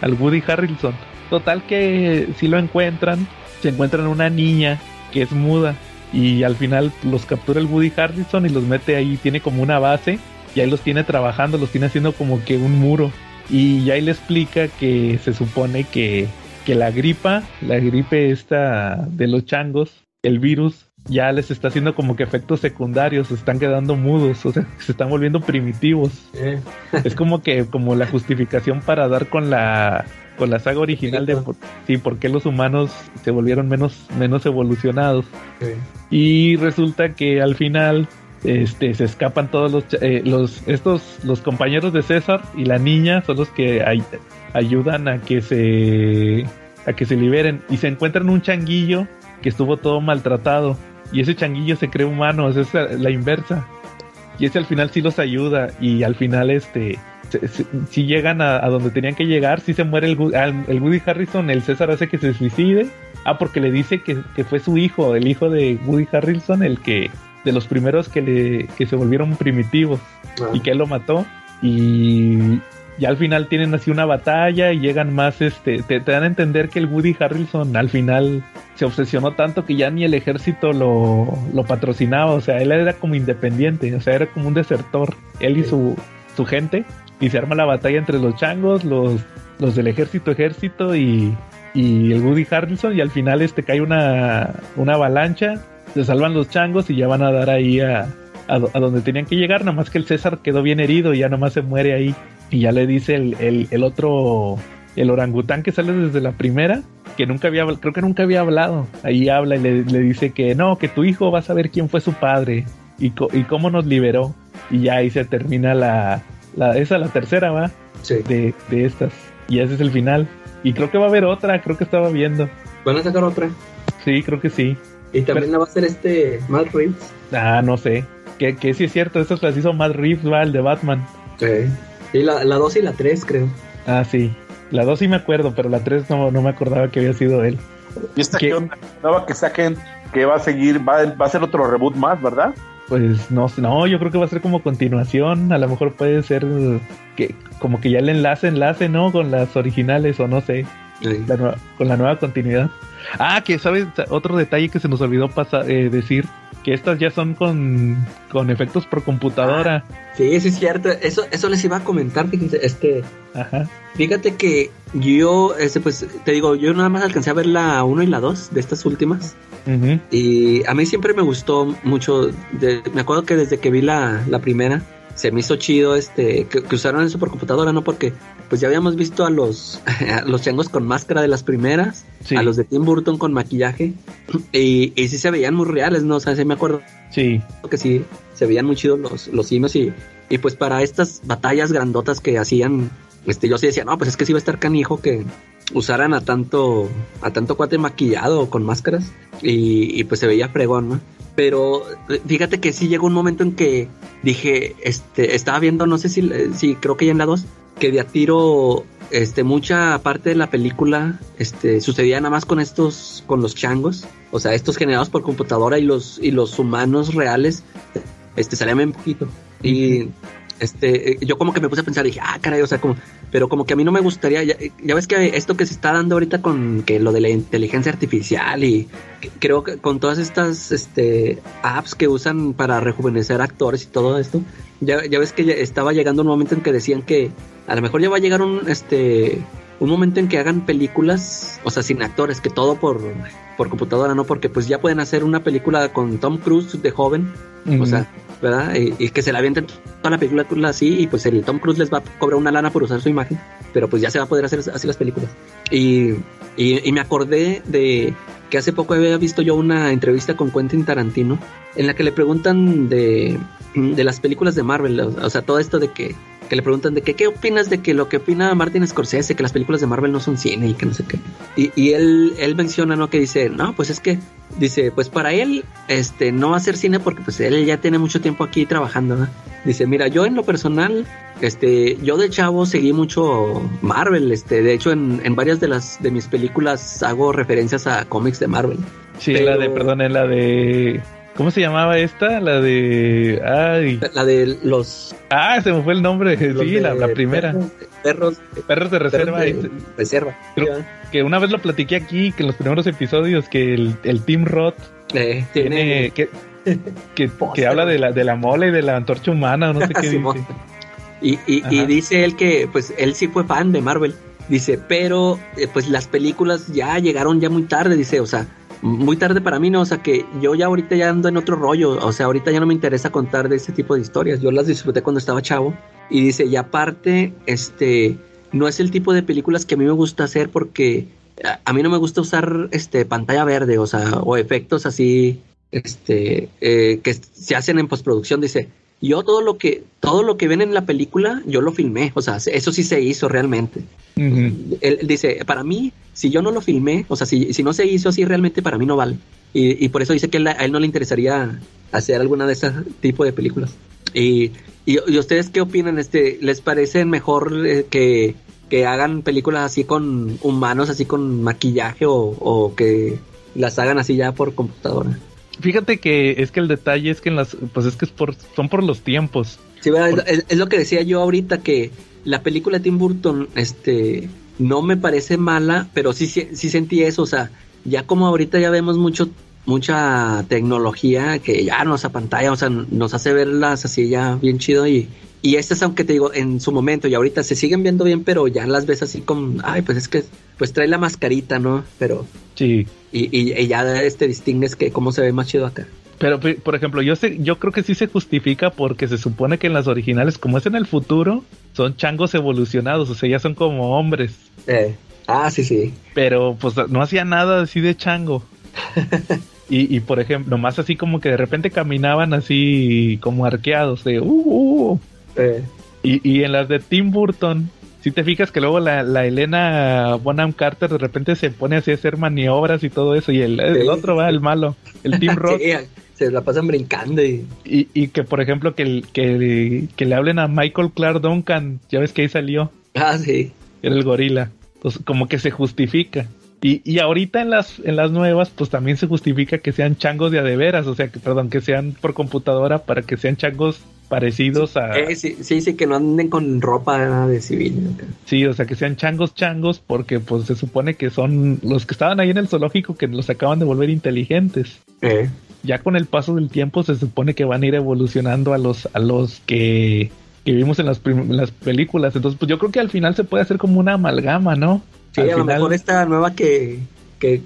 al Woody Harrelson. Total que si lo encuentran, se encuentran una niña que es muda y al final los captura el Woody Harrelson y los mete ahí, tiene como una base y ahí los tiene trabajando, los tiene haciendo como que un muro. Y ahí le explica que se supone que, que la gripa, la gripe esta de los changos, el virus ya les está haciendo como que efectos secundarios, se están quedando mudos, o sea, se están volviendo primitivos. Eh, Es como que como la justificación para dar con la con la saga original de por, sí, por qué los humanos se volvieron menos menos evolucionados. Y resulta que al final este se escapan todos los eh, los estos los compañeros de César y la niña son los que ay- ayudan a que se a que se liberen y se encuentran un changuillo que estuvo todo maltratado y ese changuillo se cree humano, esa es la, la inversa. Y ese al final sí los ayuda y al final este se- se- si llegan a, a donde tenían que llegar, si se muere el, al- el Woody Harrison, el César hace que se suicide. Ah, porque le dice que, que fue su hijo, el hijo de Woody Harrelson, el que de los primeros que le que se volvieron primitivos ah, y que él lo mató. Y ya al final tienen así una batalla y llegan más este te, te dan a entender que el Woody Harrelson al final se obsesionó tanto que ya ni el ejército lo, lo patrocinaba. O sea él era como independiente o sea era como un desertor él y su, su gente y se arma la batalla entre los changos, los, los del ejército ejército y, y el Woody Harrelson y al final este cae una, una avalancha, se salvan los changos y ya van a dar ahí a, a, donde tenían que llegar, nada más que el César quedó bien herido y ya nomás se muere ahí. Y ya le dice el, el, el otro, el orangután que sale desde la primera, que nunca había, creo que nunca había hablado, ahí habla y le, le dice que no, que tu hijo va a saber quién fue su padre y, co y cómo nos liberó. Y ya ahí se termina la, la esa la tercera va Sí. de, de estas y ese es el final y creo que va a haber otra creo que estaba viendo ¿Van a sacar otra? sí creo que sí Y también la va a hacer este Matt Reeves. ah no sé que, que sí es cierto estas las hizo Matt Reeves va el de Batman Sí. Y la, la 2 y la 3, creo. ah sí la dos sí me acuerdo pero la tres no, no me acordaba que había sido él ¿Y esta ¿Qué? qué onda? Nueva que saquen que va a seguir, va, va a ser otro reboot más, ¿verdad? Pues no, no, yo creo que va a ser como continuación. A lo mejor puede ser que como que ya el enlace, enlace, ¿no? Con las originales o no sé, Sí. la nueva- con la nueva continuidad. Ah, que sabes, otro detalle que se nos olvidó pasar, eh, decir, que estas ya son con, con efectos por computadora. Sí, sí es cierto. Eso, eso les iba a comentar, fíjense, este, Ajá. fíjate que yo, este, pues, te digo, yo nada más alcancé a ver la 1 y la 2 de estas últimas. Y a mí siempre me gustó mucho. de- me acuerdo que desde que vi la, la primera, se me hizo chido este que, que usaron eso por computadora, ¿no? Porque pues ya habíamos visto a los, a los changos con máscara de las primeras, Sí. a los de Tim Burton con maquillaje, y, y sí se veían muy reales, ¿no? O sea, sí me acuerdo Sí, que sí se veían muy chidos los, los simios y, y pues para estas batallas grandotas que hacían, este, yo sí decía, no, pues es que sí va a estar canijo que usaran a tanto, a tanto cuate maquillado con máscaras y, y pues se veía fregón, ¿no? Pero eh, fíjate que sí llegó un momento en que dije, este, estaba viendo, no sé si, si creo que ya en la 2, que de a tiro, este, mucha parte de la película, este, sucedía nada más con estos, con los changos, o sea, estos generados por computadora y los, y los humanos reales, este, salían bien poquito. Y, este, eh, yo como que me puse a pensar, dije, ah, caray, o sea, como, pero como que a mí no me gustaría, ya, ves que esto que se está dando ahorita con que lo de la inteligencia artificial y creo que con todas estas, este, apps que usan para rejuvenecer actores y todo esto, ya, ves que estaba llegando un momento en que decían que a lo mejor ya va a llegar un, este, un momento en que hagan películas, o sea, sin actores, que todo por, por computadora, ¿no? Porque pues ya pueden hacer una película con Tom Cruise de joven, o sea, ¿verdad? Y, que se la avienten toda la película así y pues el Tom Cruise les va a cobrar una lana por usar su imagen, pero pues ya se va a poder hacer así las películas. Y, y, y me acordé de que hace poco había visto yo una entrevista con Quentin Tarantino en la que le preguntan de, de las películas de Marvel, o, o sea, todo esto de que, que le preguntan de que qué opinas de que lo que opina Martin Scorsese, que las películas de Marvel no son cine y que no sé qué. Y, y él, él menciona, ¿no? Que dice, no, pues es que, dice, pues para él, este, no va a ser cine porque pues él ya tiene mucho tiempo aquí trabajando, ¿no? Dice, mira, yo en lo personal, este, yo de chavo seguí mucho Marvel, este, de hecho en, en varias de las de mis películas hago referencias a cómics de Marvel. sí, Pero- la de, perdón, es la de... ¿Cómo se llamaba esta? La de... Ay, La de los, ah, se me fue el nombre. Sí, de la, la primera. Perros, perros, Perros de reserva. perros de reserva. Creo- que una vez lo platiqué aquí, que en los primeros episodios, que el, el Team Roth Eh, tiene... tiene, que, que, que habla de la, de la mole y de la antorcha humana, no sé qué dice. Y, y, y dice él que pues él sí fue fan de Marvel. Dice, pero eh, pues las películas ya llegaron ya muy tarde, dice, o sea, muy tarde para mí, ¿no? O sea, que yo ya ahorita ya ando en otro rollo, o sea, ahorita ya no me interesa contar de ese tipo de historias. Yo las disfruté cuando estaba chavo. Y dice, y aparte, este, no es el tipo de películas que a mí me gusta hacer porque a, a mí no me gusta usar este pantalla verde, o sea, o efectos así, este, eh, que se hacen en postproducción, dice. Yo todo lo que todo lo que ven en la película yo lo filmé, o sea, eso sí se hizo realmente. Él dice, para mí, si yo no lo filmé, o sea, si, si no se hizo así, realmente para mí no vale. Y, y por eso dice que él- a él no le interesaría hacer alguna de ese tipo de películas. Y, y, y ustedes qué opinan? Este, ¿Les parece mejor eh, que, que hagan películas así con humanos, así con maquillaje o, o que las hagan así ya por computadora? Fíjate que es que el detalle es que en las, pues es que es por, son por los tiempos. Sí, ¿verdad? es, es lo que decía yo ahorita que la película de Tim Burton, este, no me parece mala, pero sí, sí, sí sentí eso, o sea, ya como ahorita ya vemos mucho mucha tecnología que ya nos apantalla, o sea, nos hace verlas así ya bien chido y, y estas, aunque te digo, en su momento y ahorita se siguen viendo bien, pero ya las ves así como, ay, pues es que, pues trae la mascarita, ¿no? Pero, Sí. y, y, y ya este distingues que cómo se ve más chido acá. Pero, por ejemplo, yo sé, yo creo que sí se justifica porque se supone que en las originales, como es en el futuro, son changos evolucionados, o sea, ya son como hombres. Eh, ah, sí, sí. Pero pues no hacía nada así de chango. y, y por ejemplo, nomás así como que de repente caminaban así como arqueados, de uh, uh, uh. Eh, Y, y en las de Tim Burton, si te fijas que luego la, la Elena Bonham Carter de repente se pone así a hacer maniobras y todo eso, y el, el otro va, el malo, el Tim Roth. sí, se la pasan brincando y... Y, y que, por ejemplo, que, el- que, que le hablen a Michael Clark Duncan, ya ves que ahí salió, Ah, sí. era el gorila. Pues como que se justifica. Y, y ahorita en las, en las nuevas, pues también se justifica que sean changos de a de veras, o sea, que, perdón, que sean por computadora para que sean changos parecidos a... Eh, sí, sí, sí, que no anden con ropa de civil. Sí, o sea, que sean changos changos porque pues se supone que son los que estaban ahí en el zoológico que los acaban de volver inteligentes. Eh, ya con el paso del tiempo se supone que van a ir evolucionando a los a los que, que vimos en las, en las películas. Entonces, pues yo creo que al final se puede hacer como una amalgama, ¿no? sí, Al a lo final- mejor esta nueva que, que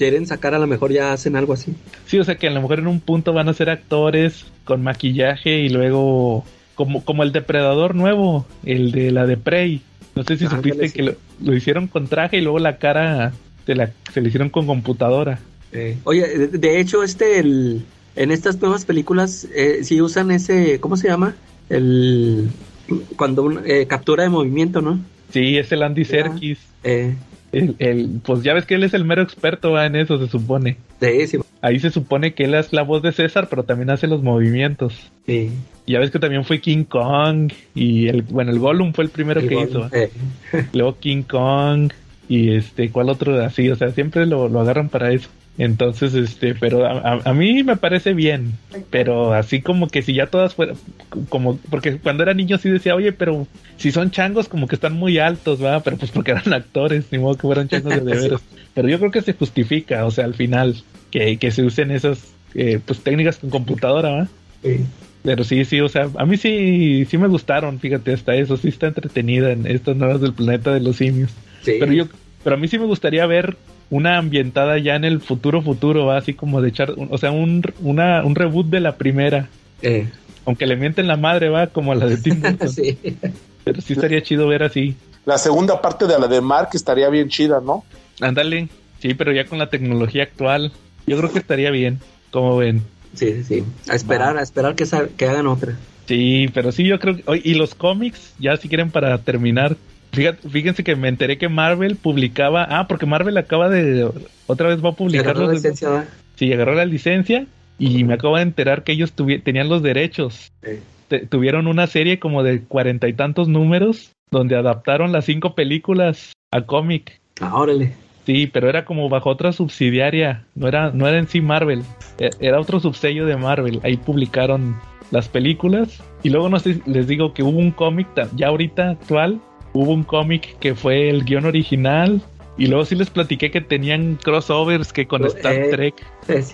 quieren sacar, a lo mejor ya hacen algo así. Sí, o sea que a lo mejor en un punto van a ser actores con maquillaje y luego como, como el depredador nuevo, el de la de Prey. No sé si supiste sí. que lo, lo hicieron con traje y luego la cara se la se le hicieron con computadora. Eh, Oye, de, de hecho, este, el, en estas nuevas películas, eh, sí usan ese, ¿cómo se llama? El, cuando un, eh, captura de movimiento, ¿no? Sí, es el Andy. Serkis. Eh, El, el- pues ya ves que él es el mero experto ¿va? en eso, se supone. sí, sí, Ahí se supone que él es la voz de César, pero también hace los movimientos. sí. Y ya ves que también fue King Kong y el bueno, el Gollum fue el primero que hizo. eh, Luego King Kong y este, ¿cuál otro así? O sea, siempre lo, lo agarran para eso. Entonces, este, pero a, a- mí me parece bien, pero así como que si ya todas fueran, como, porque cuando era niño sí decía, oye, pero si son changos como que están muy altos, ¿va? Pero pues porque eran actores, ni modo que fueran changos de, de Sí. veras. Pero yo creo que se justifica, o sea, al final, que, que se usen esas, eh, pues técnicas con computadora, ¿va? sí. Pero sí, sí, o sea, a mí sí, sí me gustaron, fíjate, hasta eso, sí está entretenida en estas nuevas del planeta de los simios. Sí. Pero yo, pero a mí sí me gustaría ver una ambientada ya en el futuro futuro, ¿va? así como de echar, o sea, un, una, un reboot de la primera. Eh, Aunque le mienten la madre, va, como a la de Tim Burton. sí. Pero sí estaría chido ver así. La segunda parte de la de Mark estaría bien chida, ¿no? Ándale, sí, pero ya con la tecnología actual, yo creo que estaría bien, como ven. Sí, sí, sí. A esperar, a esperar que, que hagan otra. Sí, pero sí, yo creo que. oye, y los cómics, ya si quieren para terminar. Fíjate, fíjense que me enteré que Marvel publicaba. Ah, porque Marvel acaba de. Otra vez va a publicar Agarró los la licencia, ¿va? Sí, agarró la licencia. Y me acabo de enterar que ellos tenían los derechos. Te- tuvieron una serie como de cuarenta y tantos números. Donde adaptaron las cinco películas a cómic. ah, órale. Sí, pero era como bajo otra subsidiaria. No era, no era en sí Marvel. e- Era otro subsello de Marvel. Ahí publicaron las películas. Y luego no sé, les digo que hubo un cómic, ya ahorita actual, hubo un cómic que fue el guion original. Y luego sí les platiqué que tenían crossovers que con Oh, Star eh. Trek, Eh,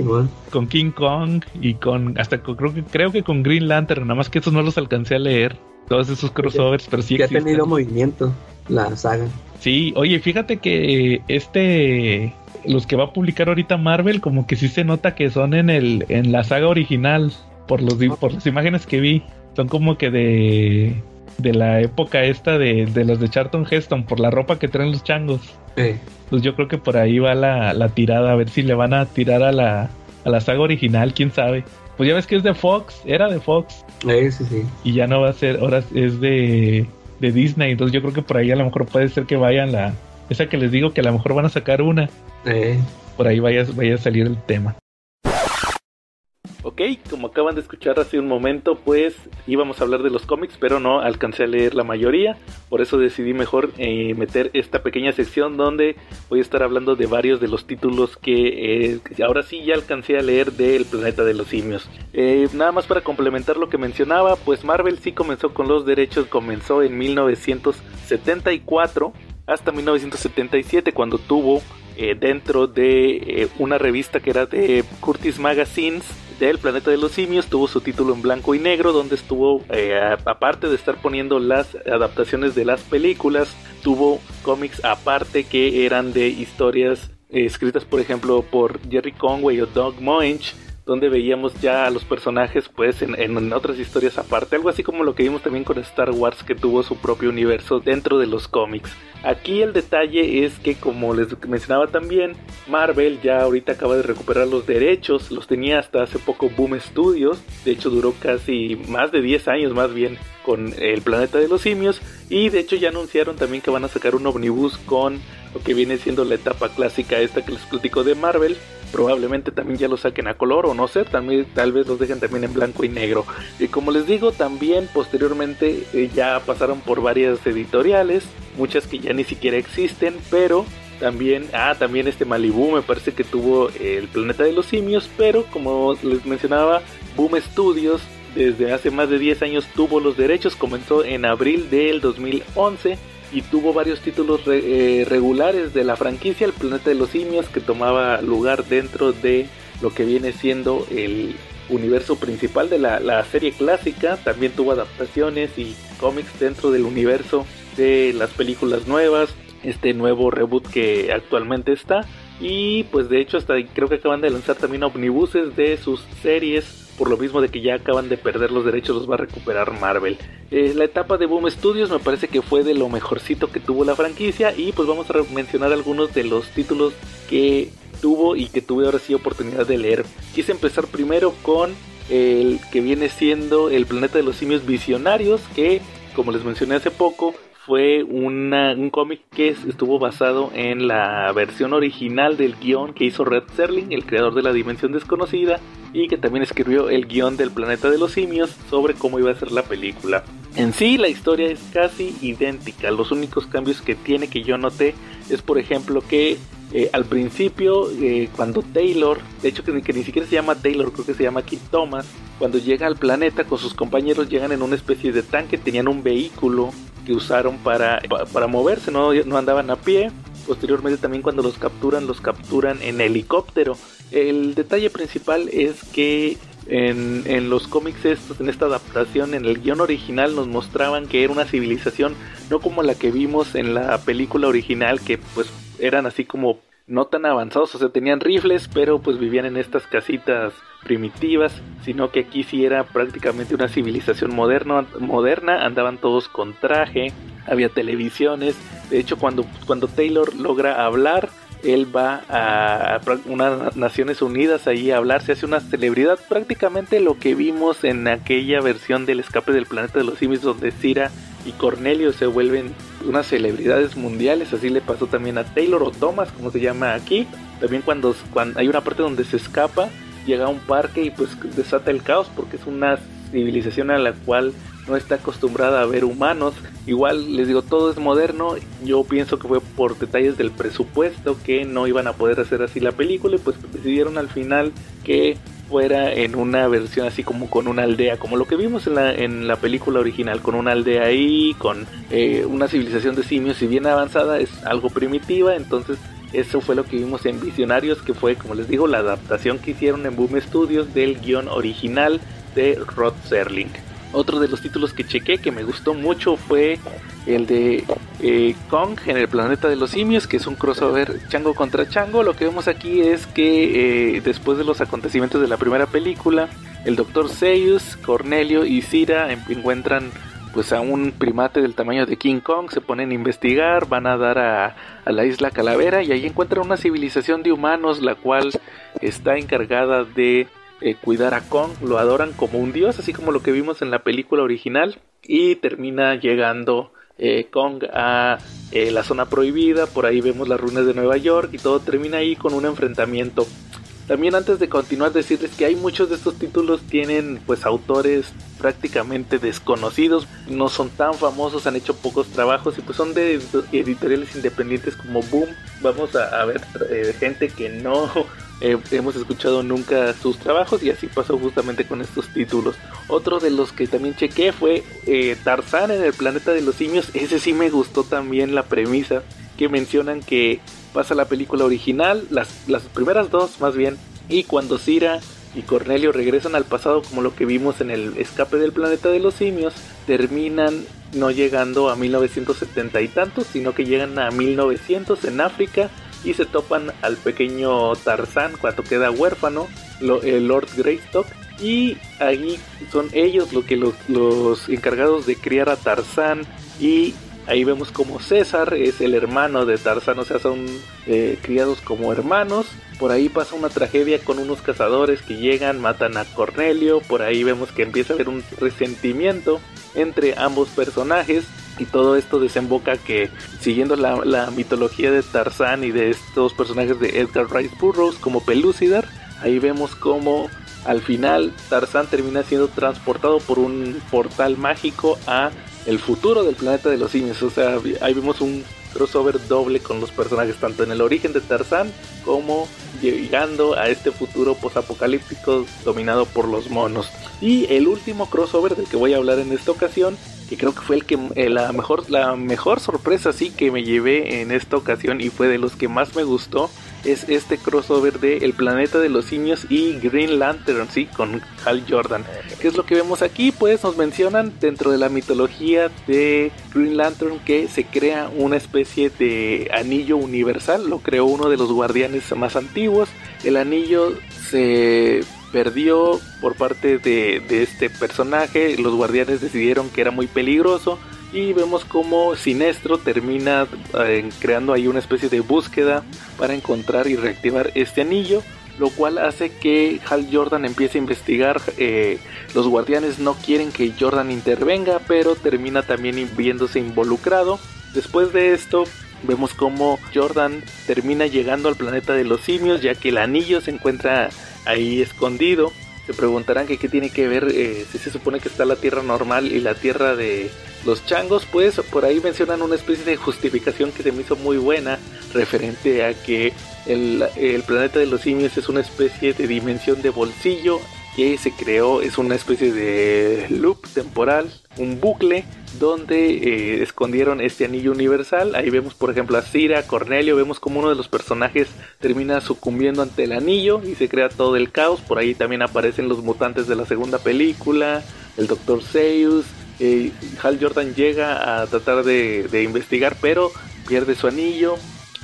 con King Kong y con hasta con- creo que creo que con Green Lantern, nada más que esos no los alcancé a leer. Todos esos crossovers, pero sí ya ha tenido movimiento la saga. Sí, oye, fíjate que este los que va a publicar ahorita Marvel como que sí se nota que son en el en la saga original por los por las imágenes que vi, son como que de de la época esta de, de los de Charlton Heston por la ropa que traen los changos. Eh, Pues yo creo que por ahí va la, la tirada, a ver si le van a tirar a la, a la saga original, quién sabe. Pues ya ves que es de Fox, era de Fox, eh, sí, sí. y ya no va a ser, ahora es de, de Disney, entonces yo creo que por ahí a lo mejor puede ser que vayan la, esa que les digo que a lo mejor van a sacar una, Eh, por ahí vaya, vaya a salir el tema. Ok, como acaban de escuchar hace un momento, pues íbamos a hablar de los cómics, pero no alcancé a leer la mayoría, por eso decidí mejor eh, meter esta pequeña sección donde voy a estar hablando de varios de los títulos que eh, ahora sí ya alcancé a leer del planeta de los simios. Eh, nada más para complementar lo que mencionaba, pues Marvel sí comenzó con los derechos, comenzó en 1974 hasta 1977 cuando tuvo dentro de una revista que era de Curtis Magazines del planeta de los simios tuvo su título en blanco y negro donde estuvo eh, aparte de estar poniendo las adaptaciones de las películas tuvo cómics aparte que eran de historias escritas por ejemplo por Jerry Conway o Doug Moench donde veíamos ya a los personajes pues en, en, otras historias aparte, algo así como lo que vimos también con Star Wars que tuvo su propio universo dentro de los cómics. Aquí el detalle es que como les mencionaba también, Marvel ya ahorita acaba de recuperar los derechos, los tenía hasta hace poco Boom Studios, de hecho duró casi más de 10 años más bien con el planeta de los simios y de hecho ya anunciaron también que van a sacar un omnibus con lo que viene siendo la etapa clásica esta que les platico de Marvel probablemente también ya lo saquen a color o no sé, también tal vez los dejen también en blanco y negro. Y como les digo, también posteriormente eh, ya pasaron por varias editoriales, muchas que ya ni siquiera existen, pero también, ah, también este Malibu me parece que tuvo el planeta de los simios, pero como les mencionaba, Boom Studios desde hace más de 10 años tuvo los derechos, comenzó en abril del 2011 y tuvo varios títulos eh, regulares de la franquicia El Planeta de los Simios que tomaba lugar dentro de lo que viene siendo el universo principal de la, la serie clásica. También tuvo adaptaciones y cómics dentro del universo de las películas nuevas, este nuevo reboot que actualmente está. Y pues de hecho hasta creo que acaban de lanzar también omnibuses de sus series por lo mismo de que ya acaban de perder los derechos, los va a recuperar Marvel. Eh, la etapa de Boom Studios me parece que fue de lo mejorcito que tuvo la franquicia y pues vamos a mencionar algunos de los títulos que tuvo y que tuve ahora sí oportunidad de leer. Quise empezar primero con el que viene siendo el planeta de los simios visionarios que como les mencioné hace poco fue un cómic que estuvo basado en la versión original del guion que hizo Red Serling, el creador de la Dimensión Desconocida, y que también escribió el guion del Planeta de los Simios sobre cómo iba a ser la película. En sí, la historia es casi idéntica. Los únicos cambios que tiene que yo noté es, por ejemplo, que eh, al principio, eh, cuando Taylor, de hecho que, ni siquiera se llama Taylor, creo que se llama Kit Thomas, cuando llega al planeta con sus compañeros llegan en una especie de tanque, tenían un vehículo que usaron para, para moverse, no, no andaban a pie. Posteriormente también cuando los capturan, los capturan en helicóptero. El detalle principal es que en, en, los cómics estos, en esta adaptación, en el guion original nos mostraban que era una civilización no como la que vimos en la película original, que pues eran así como no tan avanzados, o sea, tenían rifles, pero pues vivían en estas casitas primitivas, sino que aquí sí era prácticamente una civilización moderna, moderna, andaban todos con traje, había televisiones, de hecho cuando, cuando Taylor logra hablar, él va a unas Naciones Unidas ahí a hablar, se hace una celebridad, prácticamente lo que vimos en aquella versión del escape del planeta de los simios donde Cira y Cornelio se vuelven unas celebridades mundiales, así le pasó también a Taylor o Thomas, como se llama aquí, también cuando, cuando hay una parte donde se escapa, llega a un parque y pues desata el caos porque es una civilización a la cual no está acostumbrada a ver humanos. Igual les digo, todo es moderno. Yo pienso que fue por detalles del presupuesto que no iban a poder hacer así la película y pues decidieron al final que fuera en una versión así como con una aldea, como lo que vimos en la, en la película original, con una aldea ahí, con eh, una civilización de simios, si bien avanzada, es algo primitiva, entonces eso fue lo que vimos en Visionarios, que fue, como les digo, la adaptación que hicieron en Boom Studios del guion original de Rod Serling. Otro de los títulos que chequé que me gustó mucho fue el de eh, Kong en el planeta de los simios, que es un crossover chango contra chango. Lo que vemos aquí es que eh, después de los acontecimientos de la primera película, el Dr. Seuss, Cornelio y Cira encuentran pues a un primate del tamaño de King Kong, se ponen a investigar, van a dar a, a, la isla Calavera y ahí encuentran una civilización de humanos la cual está encargada de eh, cuidar a Kong, lo adoran como un dios, así como lo que vimos en la película original, y termina llegando eh, Kong a eh, la zona prohibida, por ahí vemos las ruinas de Nueva York y todo termina ahí con un enfrentamiento. También antes de continuar decirles que hay muchos de estos títulos tienen pues autores prácticamente desconocidos, no son tan famosos, han hecho pocos trabajos y pues son de editoriales independientes como Boom. Vamos a, ver gente que no eh, hemos escuchado nunca sus trabajos y así pasó justamente con estos títulos. Otro de los que también chequé fue eh, Tarzán en el planeta de los simios. Ese sí me gustó también la premisa. que mencionan que pasa la película original, las, las primeras dos más bien, y cuando Cira y Cornelio regresan al pasado como lo que vimos en el escape del planeta de los simios, terminan no llegando a 1970 y tantos, sino que llegan a 1900 en África y se topan al pequeño Tarzán cuando queda huérfano, el Lord Greystock, y ahí son ellos lo que los, los encargados de criar a Tarzán y Ahí vemos como César es el hermano de Tarzán, o sea, son eh, criados como hermanos. Por ahí pasa una tragedia con unos cazadores que llegan, matan a Cornelio. Por ahí vemos que empieza a haber un resentimiento entre ambos personajes. Y todo esto desemboca que, siguiendo la, mitología de Tarzán y de estos personajes de Edgar Rice Burroughs como Pelúcidar, ahí vemos como al final Tarzán termina siendo transportado por un portal mágico a el futuro del planeta de los simios. O sea, ahí vimos un crossover doble con los personajes, tanto en el origen de Tarzán como llegando a este futuro posapocalíptico dominado por los monos. Y el último crossover del que voy a hablar en esta ocasión, que creo que fue el que eh, la mejor la mejor sorpresa sí que me llevé en esta ocasión y fue de los que más me gustó, es este crossover de El planeta de los simios y Green Lantern, sí, con Hal Jordan. ¿Qué es lo que vemos aquí? Pues nos mencionan dentro de la mitología de Green Lantern que se crea una especie de anillo universal, lo creó uno de los guardianes más antiguos. El anillo se perdió por parte de, de este personaje, los guardianes decidieron que era muy peligroso y vemos como Sinestro termina eh, creando ahí una especie de búsqueda para encontrar y reactivar este anillo, lo cual hace que Hal Jordan empiece a investigar. Eh, los guardianes no quieren que Jordan intervenga, pero termina también viéndose involucrado. Después de esto, vemos como Jordan termina llegando al planeta de los simios, ya que el anillo se encuentra ahí escondido. Se preguntarán que qué tiene que ver eh, si se supone que está la tierra normal y la tierra de los changos, pues por ahí mencionan una especie de justificación que se me hizo muy buena, referente a que el, planeta de los simios es una especie de dimensión de bolsillo que se creó, es una especie de loop temporal, un bucle donde eh, escondieron este anillo universal. Ahí vemos, por ejemplo, a Cira, Cornelio, vemos como uno de los personajes termina sucumbiendo ante el anillo y se crea todo el caos. Por ahí también aparecen los mutantes de la segunda película, el Dr. Seuss, eh, Hal Jordan llega a tratar de, investigar, pero pierde su anillo,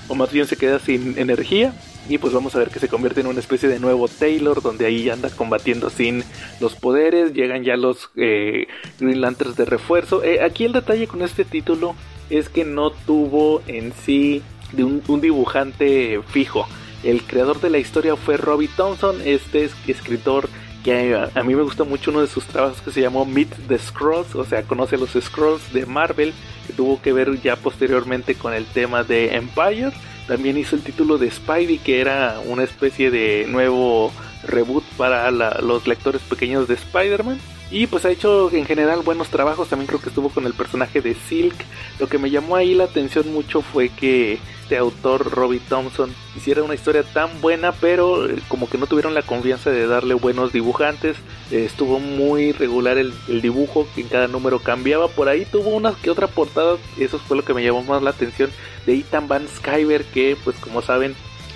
o más bien se queda sin energía. Y pues vamos a ver que se convierte en una especie de nuevo Taylor, donde ahí anda combatiendo sin los poderes. Llegan ya los eh, Green Lanterns de refuerzo. Eh, aquí el detalle con este título es que no tuvo en sí un, un dibujante fijo. El creador de la historia fue Robbie Thompson, este escritor que a, mí me gusta mucho uno de sus trabajos que se llamó Meet the Scrolls, o sea, conoce los Scrolls de Marvel, que tuvo que ver ya posteriormente con el tema de Empire. También hizo el título de Spidey, que era una especie de nuevo reboot para los lectores pequeños de Spider-Man. Y pues ha hecho en general buenos trabajos, también creo que estuvo con el personaje de Silk. Lo que me llamó ahí la atención mucho fue que este autor, Robbie Thompson, hiciera una historia tan buena, pero eh, como que no tuvieron la confianza de darle buenos dibujantes. Eh, estuvo muy regular el, dibujo, que en cada número cambiaba. Por ahí tuvo una que otra portada, eso fue lo que me llamó más la atención, de Ethan Van Skyver, que pues como saben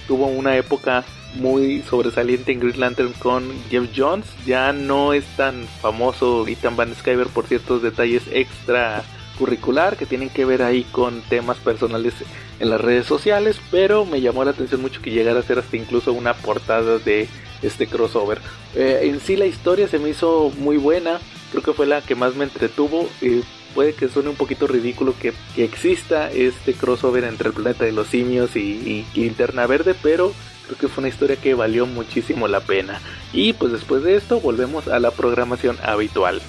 tuvo una época muy sobresaliente en Green Lantern con Jeff Jones. Ya no es tan famoso Ethan Van Skyver por ciertos detalles extra curricular que tienen que ver ahí con temas personales en las redes sociales, pero me llamó la atención mucho que llegara a ser hasta incluso una portada de este crossover. Eh, en sí la historia se me hizo muy buena, creo que fue la que más me entretuvo. y puede que suene un poquito ridículo que, exista este crossover entre el planeta de los simios y, y Linterna Verde, pero creo que fue una historia que valió muchísimo la pena. Y pues después de esto volvemos a la programación habitual.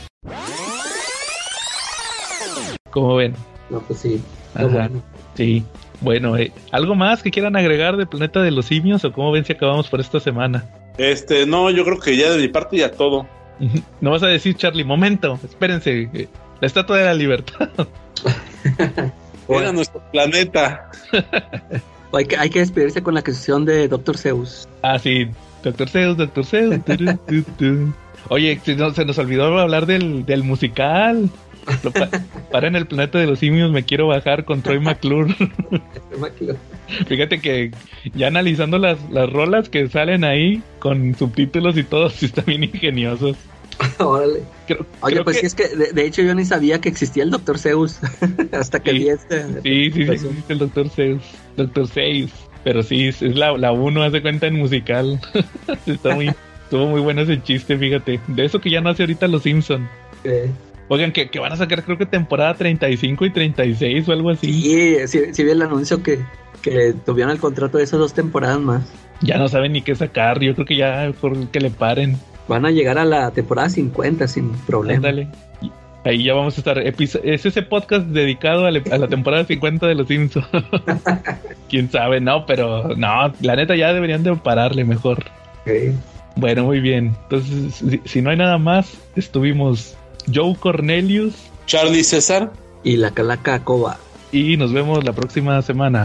¿Cómo ven? No, pues sí. Bueno. Sí. Bueno, eh, ¿algo más que quieran agregar de Planeta de los Simios o cómo ven si acabamos por esta semana? Este, no, yo creo que ya de mi parte ya todo. No vas a decir, Charlie, momento, espérense, eh, la Estatua de la Libertad. Era nuestro planeta. Hay que, hay que despedirse con la canción de Doctor Zeus. Ah, sí. Doctor Zeus, Doctor Zeus. Oye, se nos, olvidó hablar del, musical. Lo pa- para en el planeta de los simios, me quiero bajar con Troy McClure. Fíjate que ya analizando las, las rolas que salen ahí con subtítulos y todo, sí están bien ingeniosos. Órale. Creo- Oye, creo pues que- es que de, de hecho yo ni sabía que existía el Dr. Zeus hasta que Sí. vi este. Sí, sí, sí, existe el Doctor Zeus. Doctor Zeus. Pero sí, es la, la uno, hace cuenta en musical. Está muy, estuvo muy bueno ese chiste, fíjate. De eso que ya no hace ahorita los Simpson. Oigan, que, que van a sacar creo que temporada 35 y 36 o algo así. Sí, sí, sí vi el anuncio que, que tuvieron el contrato de esas dos temporadas más. Ya no saben ni qué sacar. Yo creo que ya por que le paren. Van a llegar a la temporada 50 sin problema. Ándale. Y Ahí ya vamos a estar. Es ese podcast dedicado a, la- a la temporada 50 de los Simpsons. Quién sabe, no, pero no, la neta ya deberían de pararle mejor. Ok. Bueno, muy bien. Entonces, si, si no hay nada más, estuvimos Joe Cornelius Charlie César. Y la calaca coba. y nos vemos la próxima semana.